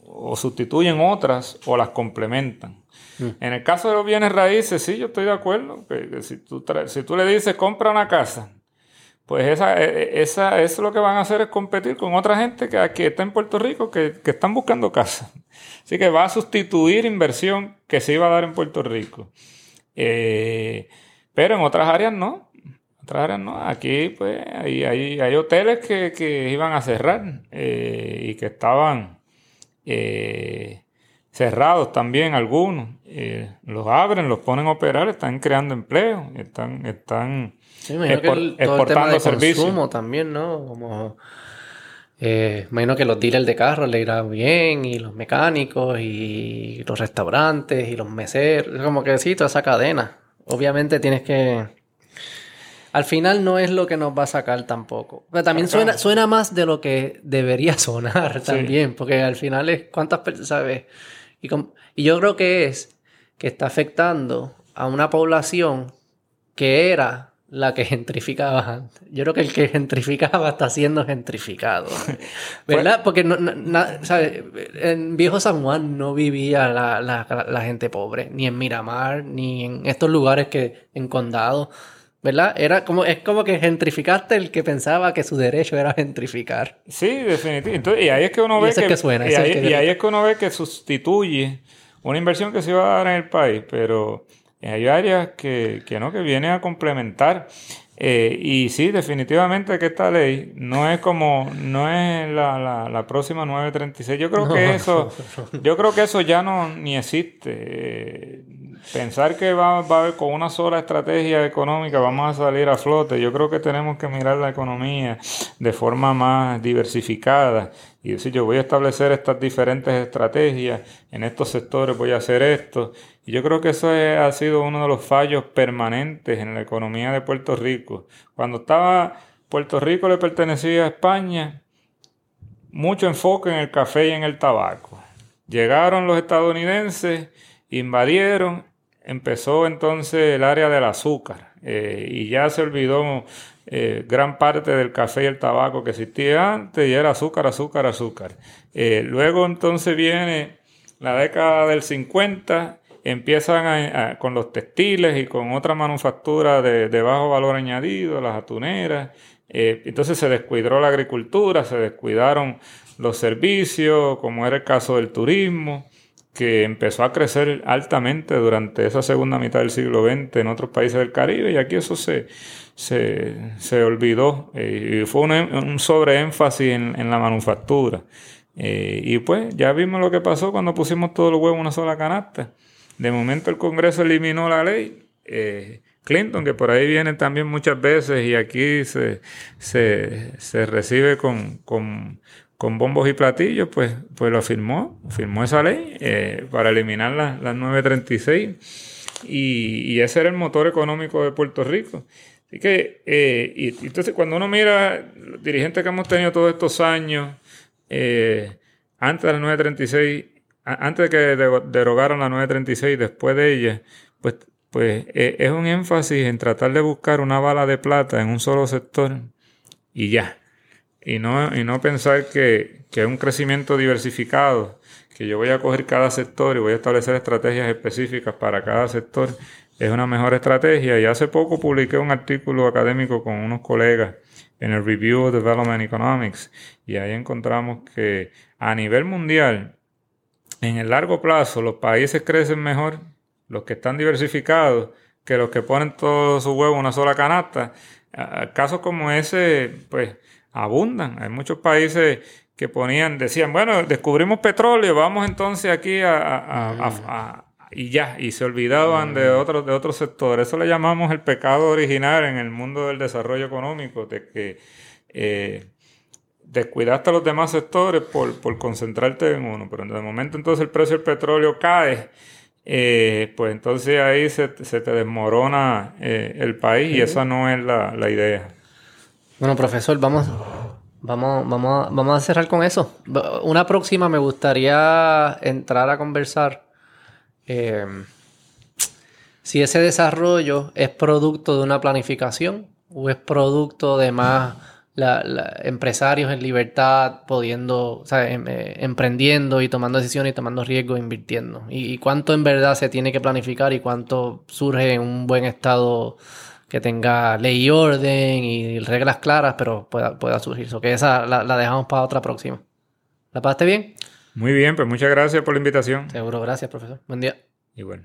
Speaker 2: o sustituyen otras o las complementan. Mm. En el caso de los bienes raíces, sí, yo estoy de acuerdo. Que, si, tú si tú le dices compra una casa, pues esa, e, e, esa, eso lo que van a hacer es competir con otra gente que aquí está en Puerto Rico que, que están buscando casa. Así que va a sustituir inversión que se iba a dar en Puerto Rico. Eh, pero en otras áreas no. Áreas no. Aquí pues hay, hay, hay hoteles que, que, iban a cerrar eh, y que estaban eh, cerrados también algunos. los abren, los ponen a operar, están creando empleo, están, están
Speaker 1: exportando servicios. también, ¿no? Como eh, menos que los dealers de carros le irá bien, y los mecánicos, y los restaurantes, y los meseros, como que sí, toda esa cadena. Obviamente tienes que... Al final no es lo que nos va a sacar tampoco. Pero también suena, suena más de lo que debería sonar también, porque al final es cuántas personas, ¿sabes? Y, y yo creo que es que está afectando a una población que era la que gentrificaba antes. Yo creo que el que gentrificaba está siendo gentrificado. ¿Verdad? Porque no, en Viejo San Juan no vivía la, la, gente pobre, ni en Miramar, ni en estos lugares que en condado. ¿Verdad? Era como, es como que gentrificaste el que pensaba que su derecho era gentrificar.
Speaker 2: Sí, definitivamente. y ahí es que uno ve que, suena, y, ahí, es que uno ve que sustituye una inversión que se iba a dar en el país, pero hay áreas que, que no, que vienen a complementar. Eh, y sí, definitivamente que esta ley no es como, no es la, la, la próxima 936. Yo creo que eso, yo creo que eso ya no ni existe. Eh, pensar que va, va a haber con una sola estrategia económica vamos a salir a flote. Yo creo que tenemos que mirar la economía de forma más diversificada y decir yo voy a establecer estas diferentes estrategias en estos sectores, voy a hacer esto y yo creo que eso ha sido uno de los fallos permanentes en la economía de Puerto Rico. Cuando estaba Puerto Rico le pertenecía a España, mucho enfoque en el café y en el tabaco. Llegaron los estadounidenses, invadieron, empezó entonces el área del azúcar eh, y ya se olvidó eh, gran parte del café y el tabaco que existía antes y era azúcar, azúcar, azúcar. Eh, luego entonces viene la década del 50 empiezan con los textiles y con otra manufactura de, de bajo valor añadido, las atuneras. Entonces se descuidó la agricultura, se descuidaron los servicios, como era el caso del turismo, que empezó a crecer altamente durante esa segunda mitad del siglo XX en otros países del Caribe y aquí eso se, se, olvidó eh, y fue un, sobreénfasis en, en, la manufactura. Eh, y pues ya vimos lo que pasó cuando pusimos todos los huevos en una sola canasta. De momento el Congreso eliminó la ley. Eh, Clinton, que por ahí viene también muchas veces y aquí se, se, recibe con, con, con, bombos y platillos, pues, pues lo firmó, firmó esa ley para eliminar las la 936 y, y ese era el motor económico de Puerto Rico. Así que, eh, y, entonces cuando uno mira los dirigentes que hemos tenido todos estos años, eh, antes de la 936, antes de que derogaron la 936, después de ella, pues, pues eh, es un énfasis en tratar de buscar una bala de plata en un solo sector y ya. Y no, y no pensar que, que es un crecimiento diversificado, que yo voy a coger cada sector y voy a establecer estrategias específicas para cada sector es una mejor estrategia. Y hace poco publiqué un artículo académico con unos colegas en el Review of Development Economics y ahí encontramos que a nivel mundial, en el largo plazo, los países crecen mejor, los que están diversificados, que los que ponen todo su huevo en una sola canasta. Casos como ese, pues, abundan. Hay muchos países que ponían, decían, bueno, descubrimos petróleo, vamos entonces aquí a, y ya, y se olvidaban de otros de otros sectores. Eso le llamamos el pecado original en el mundo del desarrollo económico, de que eh, descuidaste a los demás sectores por, por, concentrarte en uno. Pero de momento entonces el precio del petróleo cae, eh, pues entonces ahí se, te desmorona eh, el país y esa no es la, la, idea.
Speaker 1: Bueno, profesor, vamos, vamos, vamos, vamos a cerrar con eso. Una próxima me gustaría entrar a conversar Em, si ese desarrollo es producto de una planificación o es producto de más empresarios en libertad pudiendo, o sea, em, eh, emprendiendo y tomando decisiones y tomando riesgos, invirtiendo. Y, cuánto en verdad se tiene que planificar y cuánto surge en un buen estado que tenga ley y orden y reglas claras, pero pueda, pueda surgir. eso que esa la, la dejamos para otra próxima. ¿La pasaste bien?
Speaker 2: Muy bien, pues muchas gracias por la invitación.
Speaker 1: Seguro, gracias, profesor. Buen día.
Speaker 2: Y bueno.